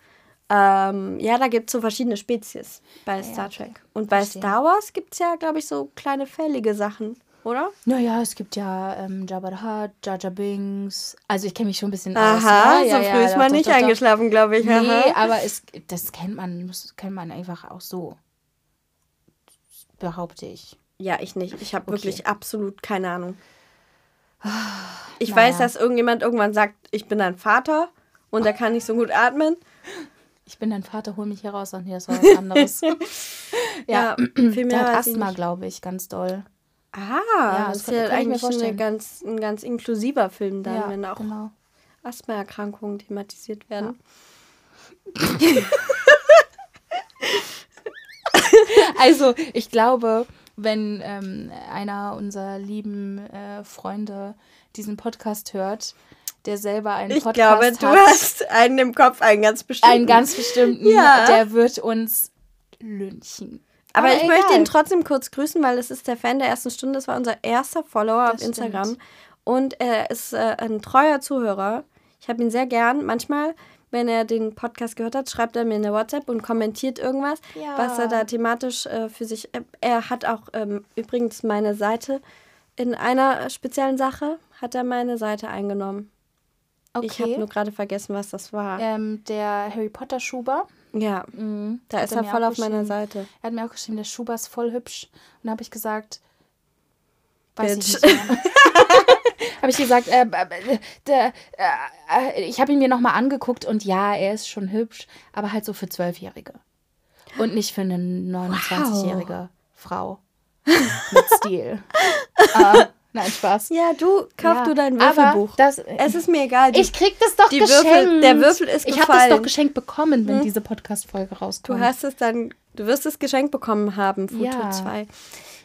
ähm, ja, da gibt es so verschiedene Spezies bei Star okay. Trek. Und bei Verstehe. Star Wars gibt es ja, glaube ich, so kleine fällige Sachen, oder? Naja, es gibt ja ähm, Jabba the Hutt, Jar Binks. Also ich kenne mich schon ein bisschen aus. Aha, ne? so früh ist doch, man doch, nicht doch, eingeschlafen, glaube ich. Nee, Aha. aber es, das kennt man, muss, kennt man einfach auch so. Behaupte ich. Ja, ich nicht. Ich habe Okay. wirklich absolut keine Ahnung. Ich naja. weiß, dass irgendjemand irgendwann sagt, ich bin dein Vater und der kann nicht so gut atmen. Ich bin dein Vater, hol mich hier raus. Und hier ist was anderes. ja, viel mehr der hat Asthma, glaube ich, ganz doll. Ah, Ja, das das ist ja ich eigentlich schon eine ganz, ein ganz inklusiver Film dann, ja, wenn auch genau. Asthmaerkrankungen thematisiert werden. Also, ich glaube, wenn ähm, einer unserer lieben äh, Freunde diesen Podcast hört, der selber einen Ich Podcast glaube, du hat, hast einen im Kopf, einen ganz bestimmten. einen ganz bestimmten, Ja. der wird uns lynchen. Aber, ich möchte egal. ihn trotzdem kurz grüßen, weil das ist der Fan der ersten Stunde. Das war unser erster Follower Das auf Instagram. stimmt. Und er ist äh, ein treuer Zuhörer. Ich habe ihn sehr gern. Manchmal, wenn er den Podcast gehört hat, schreibt er mir eine WhatsApp und kommentiert irgendwas, Ja. was er da thematisch äh, für sich. Äh, er hat auch ähm, übrigens meine Seite. In einer speziellen Sache hat er meine Seite eingenommen. Ich habe Okay. nur gerade vergessen, was das war. ähm, der Harry Potter Schuber. Ja, Mhm. da ist er voll auf meiner. Seite. Er hat mir auch geschrieben, der Schuber ist voll hübsch. Und da habe ich gesagt, weiß Bitch. ich nicht habe ich gesagt, äh, äh, der, äh, ich habe ihn mir nochmal angeguckt und ja, er ist schon hübsch, aber halt so für Zwölfjährige. Und nicht für eine 29-jährige Frau mit Stil. Nein, Spaß. Ja, du, kauf Ja, du dein Würfelbuch. Das, es ist mir egal. Die, ich krieg das doch die geschenkt. Würfel- der Würfel ist Ich habe das gefallen. doch geschenkt bekommen, wenn diese Podcast-Folge du rauskommt. hast es dann, du wirst es geschenkt bekommen haben, Futur Ja. 2.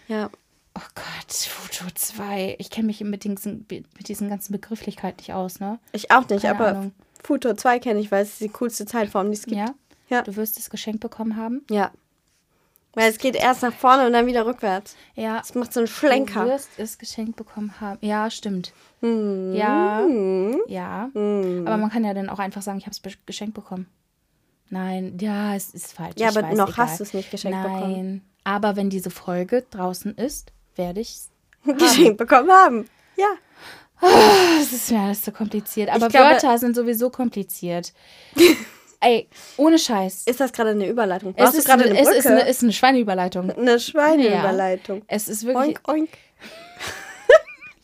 Ja. Oh Gott, Futur 2. Ich kenne mich mit diesen, mit diesen ganzen Begrifflichkeiten nicht aus, ne? Ich auch nicht, Keine aber Ahnung. Futur 2 kenne ich, weil es die coolste Zeitform, die es gibt. Ja? Ja. Du wirst es geschenkt bekommen haben? Ja. Weil es geht erst nach vorne und dann wieder rückwärts. Ja. Es macht so einen Du Schlenker. wirst es geschenkt bekommen haben. Ja, stimmt. Hm. Ja. Hm. Ja. Hm. Aber man kann ja dann auch einfach sagen, ich habe es geschenkt bekommen. Nein, ja, es ist falsch. Ja, ich aber weiß, noch egal. hast du es nicht geschenkt Nein. bekommen. Aber wenn diese Folge draußen ist, werde ich es. Geschenkt bekommen haben. Ja. Das ist mir alles zu kompliziert. Aber glaube- Wörter sind sowieso kompliziert. Ey, ohne Scheiß. Ist das gerade eine Überleitung? Es Brauchst du ist, gerade eine, eine es Brücke? ist eine, ist eine Schweineüberleitung. eine Schweineüberleitung. Es ist wirklich. Oink, oink.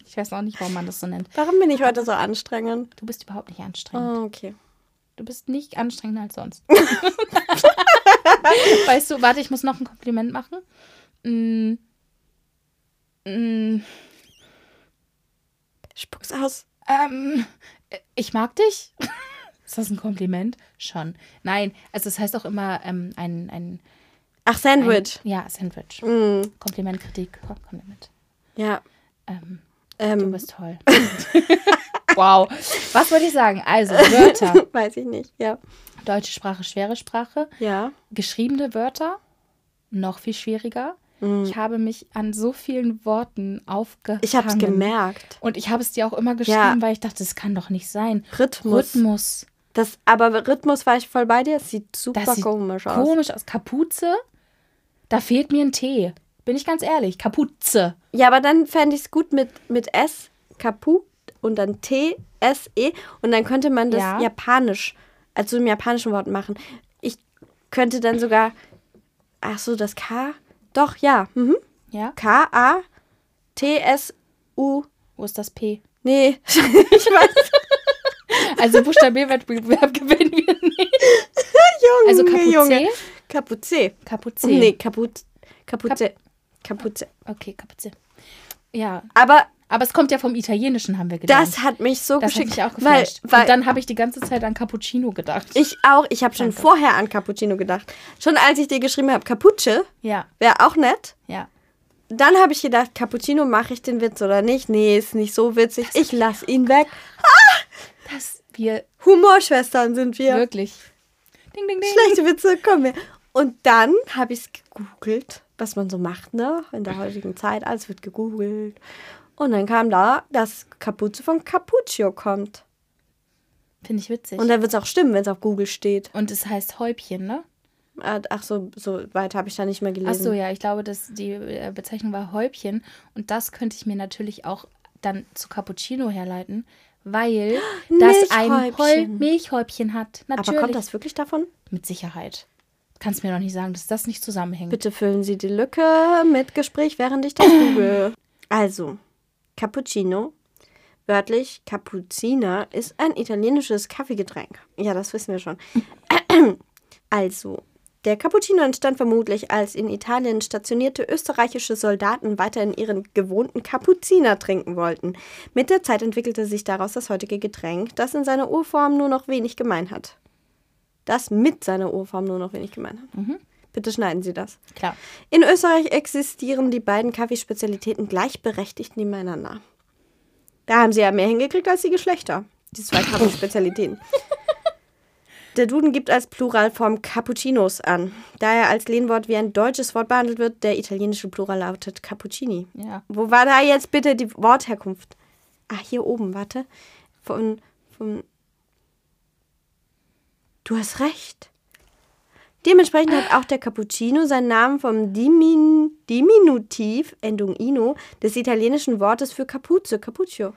Ich weiß auch nicht, warum man das so nennt. Warum bin ich heute so anstrengend? Du bist überhaupt nicht anstrengend. Oh, okay. Du bist nicht anstrengender als sonst. weißt du, warte, ich muss noch ein Kompliment machen. Mm. Mm. Spuck's aus. Ähm, ich mag dich. Ist das ein Kompliment? Schon. Nein, also es heißt auch immer ähm, ein, ein, Ach, ein Sandwich. Ja, Sandwich. Mm, Kompliment, Kritik, Kompliment. ja. Ähm, du Ähm, bist toll. wow. Was wollte ich sagen? Also, Wörter. weiß ich nicht. Ja. Deutsche Sprache, schwere Sprache. Ja. Geschriebene Wörter, noch viel schwieriger. Mm. Ich habe mich an so vielen Worten aufgehangen. Ich hab's gemerkt. Und ich habe es dir auch immer geschrieben, Ja. weil ich dachte, das kann doch nicht sein. Rhythmus. Rhythmus. Das, aber Rhythmus war ich voll bei dir. Es sieht super Das sieht komisch aus. Komisch aus. Kapuze, da fehlt mir ein T. Bin ich ganz ehrlich. Kapuze. Ja, aber dann fände ich es gut mit, mit S, Kaput und dann T, S, E. Und dann könnte man das Ja. japanisch, also im japanischen Wort machen. Ich könnte dann sogar, ach so, das K, doch, ja. Mhm. Ja? K, A, T, S, U. Wo ist das P? Nee, ich weiß. Also Buchstabierwettbewerb gewinnen wir nicht. Junge, Also Kapuze? Junge. Kapuze. Kapuze. Nee, Kaput, Kapuze. Kapuze. Okay, Kapuze. Ja, Aber aber es kommt ja vom Italienischen, haben wir gedacht. das hat mich so das hat geschickt. mich auch weil, geflasht. weil Und dann habe ich die ganze Zeit an Cappuccino gedacht. ich auch, ich habe schon Danke. vorher an Cappuccino gedacht. Schon als ich dir geschrieben habe, Capuche, ja, wäre auch nett. ja. Dann habe ich gedacht, Cappuccino, mache ich den Witz oder nicht? Nee, ist nicht so witzig. Ich lass ihn weg. Das wir Humorschwestern sind wir. wirklich. Ding, ding, ding. Schlechte Witze, komm her. Und dann habe ich es gegoogelt, was man so macht, ne? In der heutigen Zeit, alles wird gegoogelt. Und dann kam da, dass Kapuze von Cappuccio kommt. Finde ich witzig. Und Und, dann wird es auch stimmen, wenn es auf Google steht. es heißt Häubchen, ne? Ah, Ach so, so weit habe ich da nicht mehr Ach gelesen. so, ja, ich glaube, dass die äh, Bezeichnung war Häubchen. Und das könnte ich mir natürlich auch dann zu Cappuccino herleiten, weil das ein Hol Milchhäubchen. Hat. Natürlich. Aber kommt das wirklich davon? Mit Sicherheit. Kannst mir doch nicht sagen, dass das nicht zusammenhängt. Bitte füllen Sie die Lücke mit Gespräch, während ich das google. Also, Cappuccino, wörtlich Cappuccina, ist ein italienisches Kaffeegetränk. Ja, das wissen wir schon. Also, der Cappuccino entstand vermutlich, als in Italien stationierte österreichische Soldaten weiterhin ihren gewohnten Kapuziner trinken wollten. Mit der Zeit entwickelte sich daraus das heutige Getränk, das in seiner Urform nur noch wenig gemein hat. Das mit seiner Urform nur noch wenig gemein hat. Bitte schneiden Sie das. Klar. In Österreich existieren die beiden Kaffeespezialitäten gleichberechtigt nebeneinander. Da haben sie ja mehr hingekriegt als die Geschlechter. Die zwei Kaffeespezialitäten. Der Duden gibt als Pluralform Cappuccinos an. Da er als Lehnwort wie ein deutsches Wort behandelt wird, der italienische Plural lautet Cappuccini. Ja. Wo war da jetzt bitte die Wortherkunft? Ah, hier oben, warte. Von, von. Du hast recht. Dementsprechend hat auch der Cappuccino seinen Namen vom Dimin Diminutiv, Endung Ino, des italienischen Wortes für Kapuze, Cappuccio.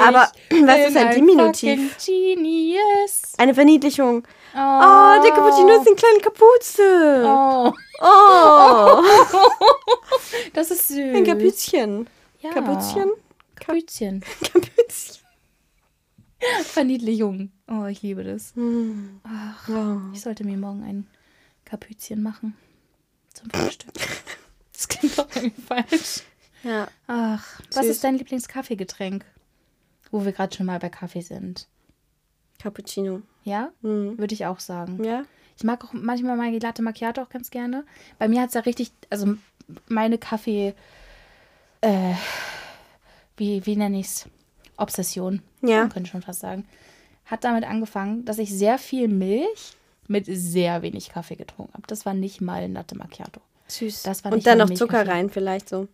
Aber was ist ein Diminutiv? fucking Genius. Eine Verniedlichung. Oh, Oh, der Cappuccino ist eine kleine Kapuze. Oh, Oh, das ist süß. ein Kapüzchen. Ja. Kapüzchen? Kapüzchen. Kapüzchen. Verniedlichung. Oh, ich liebe das. Oh. Ich sollte mir morgen ein Kapüzchen machen. Zum Frühstück. Das klingt doch irgendwie falsch. Ja. Ach, was Süß. ist dein Lieblingskaffeegetränk? Wo wir gerade schon mal bei Kaffee sind. Cappuccino. Ja? Mhm. Würde ich auch sagen. Ja? Ich mag auch manchmal meine Latte Macchiato auch ganz gerne. Bei mir hat es ja richtig, also meine Kaffee, äh, wie, wie nenne ich es? Obsession. Ja. Man könnte schon fast sagen. Hat damit angefangen, dass ich sehr viel Milch mit sehr wenig Kaffee getrunken habe. Das war nicht mal Latte Macchiato. Süß. Das war Und dann noch Zucker rein, vielleicht so.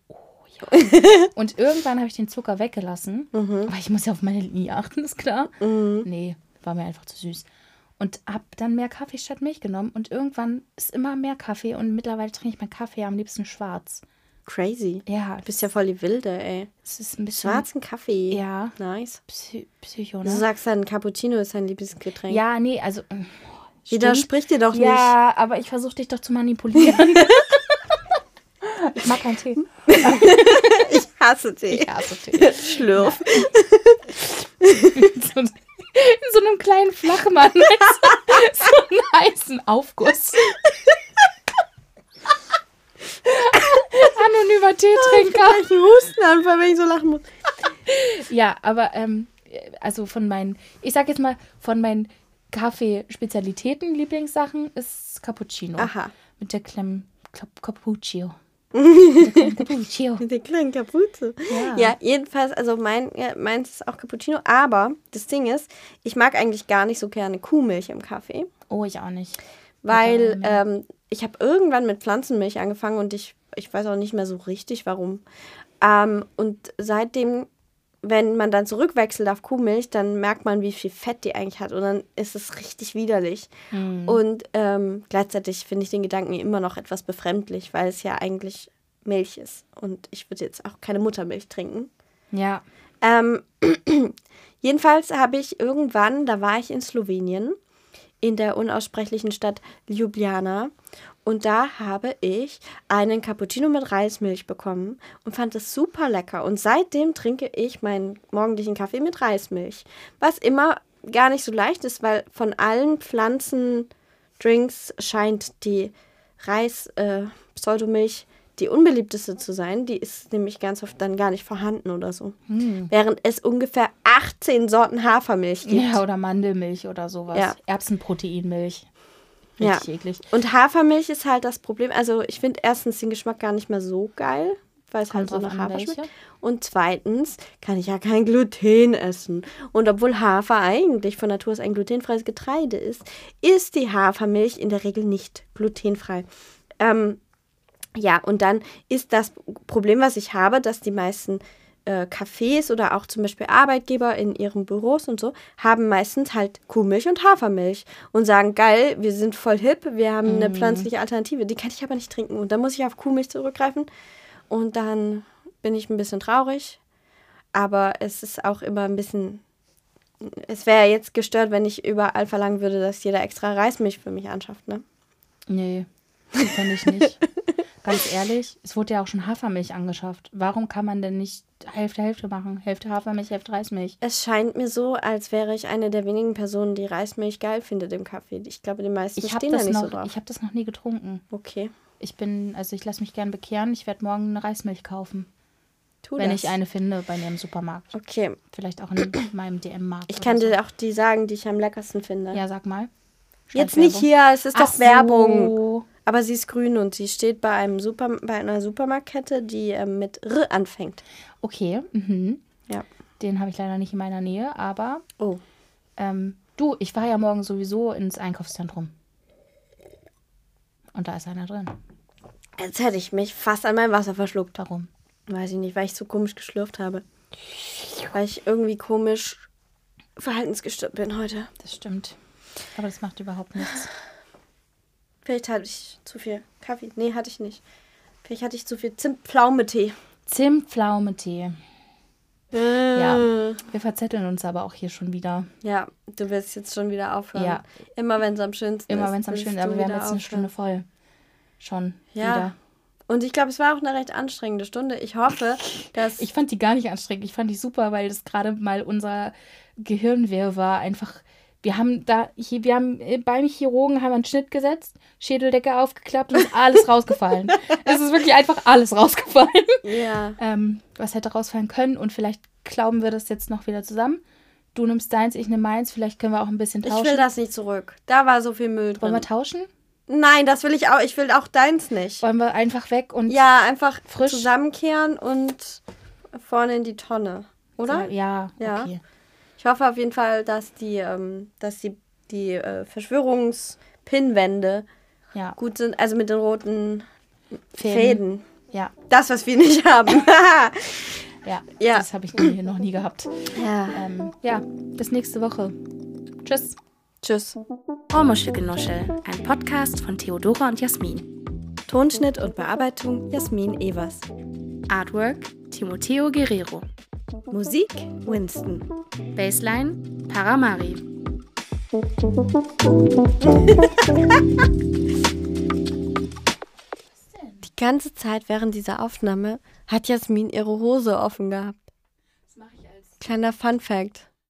Und irgendwann habe ich den Zucker weggelassen. Mhm. Aber ich muss ja auf meine Linie achten, ist klar. Nee, war mir einfach zu süß. Und habe dann mehr Kaffee statt Milch genommen. Und irgendwann ist immer mehr Kaffee. Und mittlerweile trinke ich meinen Kaffee am liebsten schwarz. Crazy. Ja, Du bist ja voll die Wilde, ey. es ist ein bisschen Schwarzen Kaffee. Ja. Nice. Psy Psycho, Du ne? sagst dann, Cappuccino ist dein Lieblingsgetränk. Ja, nee, also. äh, Widersprich dir doch nicht. Ja, aber ich versuche dich doch zu manipulieren. ich mag keinen Tee. Ich hasse Tee. Ich hasse Tee. Schlürf. in, so, in so einem kleinen Flachmann mit so, so einem heißen Aufguss. Anonymer Teetrinker. Ich Hustenanfall, wenn ich so lachen muss. Ja, aber ähm, also von meinen, ich sag jetzt mal, von meinen Kaffee-Spezialitäten, Lieblingssachen ist Cappuccino. Aha. Mit der Clem, Cap- Cappuccino. Cappuccino. Mit der kleinen Kapuze. Ja. Ja, jedenfalls, also mein, ja, meins ist auch Cappuccino. Aber das Ding ist, ich mag eigentlich gar nicht so gerne Kuhmilch im Kaffee. Oh, ich auch nicht. Weil ähm, ich habe irgendwann mit Pflanzenmilch angefangen und ich, ich weiß auch nicht mehr so richtig, warum. Ähm, und seitdem, wenn man dann zurückwechselt auf Kuhmilch, dann merkt man, wie viel Fett die eigentlich hat. Und dann ist es richtig widerlich. Und ähm, gleichzeitig finde ich den Gedanken immer noch etwas befremdlich, weil es ja eigentlich Milch ist. Und ich würde jetzt auch keine Muttermilch trinken. Ja. Ähm, jedenfalls habe ich irgendwann, da war ich in Slowenien, in der unaussprechlichen Stadt Ljubljana. Und da habe ich einen Cappuccino mit Reismilch bekommen und fand es super lecker. Und seitdem trinke ich meinen morgendlichen Kaffee mit Reismilch. Was immer gar nicht so leicht ist, weil von allen Pflanzendrinks scheint die Reis-Pseudomilch die unbeliebteste zu sein. Die ist nämlich ganz oft dann gar nicht vorhanden oder so. Während es ungefähr 18 Sorten Hafermilch gibt. Ja, oder Mandelmilch oder sowas. Ja. Erbsenproteinmilch. Ja. Richtig eklig. Und Hafermilch ist halt das Problem. Also ich finde erstens den Geschmack gar nicht mehr so geil, weil es halt so nach Hafer schmeckt. Und zweitens kann ich ja kein Gluten essen. Und obwohl Hafer eigentlich von Natur aus ein glutenfreies Getreide ist, ist die Hafermilch in der Regel nicht glutenfrei. Ähm, ja, und dann ist das Problem, was ich habe, dass die meisten äh, Cafés oder auch zum Beispiel Arbeitgeber in ihren Büros und so haben meistens halt Kuhmilch und Hafermilch und sagen, geil, wir sind voll hip, wir haben eine pflanzliche Alternative, die kann ich aber nicht trinken. Und dann muss ich auf Kuhmilch zurückgreifen und dann bin ich ein bisschen traurig. Aber es ist auch immer ein bisschen. Es wäre jetzt gestört, wenn ich überall verlangen würde, dass jeder extra Reismilch für mich anschafft, ne? Nee, finde ich nicht. Ganz ehrlich, es wurde ja auch schon Hafermilch angeschafft. Warum kann man denn nicht Hälfte, Hälfte machen? Hälfte Hafermilch, Hälfte Reismilch. Es scheint mir so, als wäre ich eine der wenigen Personen, die Reismilch geil findet im Kaffee. Ich glaube, die meisten Ich habe stehen da nicht so noch, drauf. ich hab das noch nie getrunken. okay, Ich bin, also ich lasse mich gern bekehren. Ich werde morgen eine Reismilch kaufen. tu wenn das. ich eine finde bei mir im Supermarkt. Okay, Vielleicht auch in meinem DM-Markt. ich kann so. dir auch die sagen, die ich am leckersten finde. Ja, sag mal. Jetzt nicht hier, es ist Ach doch Werbung. so. Aber sie ist grün und sie steht bei einem Super bei einer Supermarktkette, die ähm, mit R anfängt. Okay. Mhm. Ja. Den habe ich leider nicht in meiner Nähe, aber Oh. ähm, du, ich war ja morgen sowieso ins Einkaufszentrum. Und da ist einer drin. Jetzt hätte ich mich fast an mein Wasser verschluckt. Warum? Weiß ich nicht, weil ich so komisch geschlürft habe. Weil ich irgendwie komisch verhaltensgestört bin heute. Das stimmt. Aber das macht überhaupt nichts. Vielleicht hatte ich zu viel Kaffee. Nee, hatte ich nicht. Vielleicht hatte ich zu viel Zimtpflaumetee. Zimtpflaumetee. Ja. Ja. Wir verzetteln uns aber auch hier schon wieder. Ja, du willst jetzt schon wieder aufhören. Ja. Immer wenn es am schönsten ist. Immer wenn es am schönsten ist. Aber wir haben jetzt eine aufhören. Stunde voll. Schon Ja. wieder. Und ich glaube, es war auch eine recht anstrengende Stunde. Ich hoffe, dass. Ich fand die gar nicht anstrengend. Ich fand die super, weil das gerade mal unser Gehirnwirrwarr einfach Wir haben da, hier, wir haben äh, beim Chirurgen haben wir einen Schnitt gesetzt, Schädeldecke aufgeklappt und ist alles rausgefallen. Es ist wirklich einfach alles rausgefallen. Ja. Ähm, was hätte rausfallen können und vielleicht klauben wir das jetzt noch wieder zusammen. Du nimmst deins, ich nehme meins. Vielleicht können wir auch ein bisschen Ich tauschen. will das nicht zurück. Da war so viel Müll Wollen wir drin. tauschen? Nein, das will ich auch. Ich will auch deins nicht. Wollen wir einfach weg und Ja, einfach Frisch. zusammenkehren und vorne in die Tonne. Oder? Ja, Ja. okay. Ich hoffe auf jeden Fall, dass die, ähm, dass die, die äh, Verschwörungspinwände Ja, gut sind. Also mit den roten Fäden. Fäden. ja, Das, was wir nicht haben. ja. Ja. Das habe ich hier noch nie gehabt. ja. Ähm, ja, bis nächste Woche. Tschüss. Tschüss. Ohrmuschelgenuschel, ein Podcast von Theodora und Jasmin. Tonschnitt und Bearbeitung Jasmin Evers. Artwork Timoteo Guerrero. Musik Winston. Baseline Paramari. Die ganze Zeit während dieser Aufnahme hat Jasmin ihre Hose offen gehabt. Das mache ich als Kleiner Fun Fact.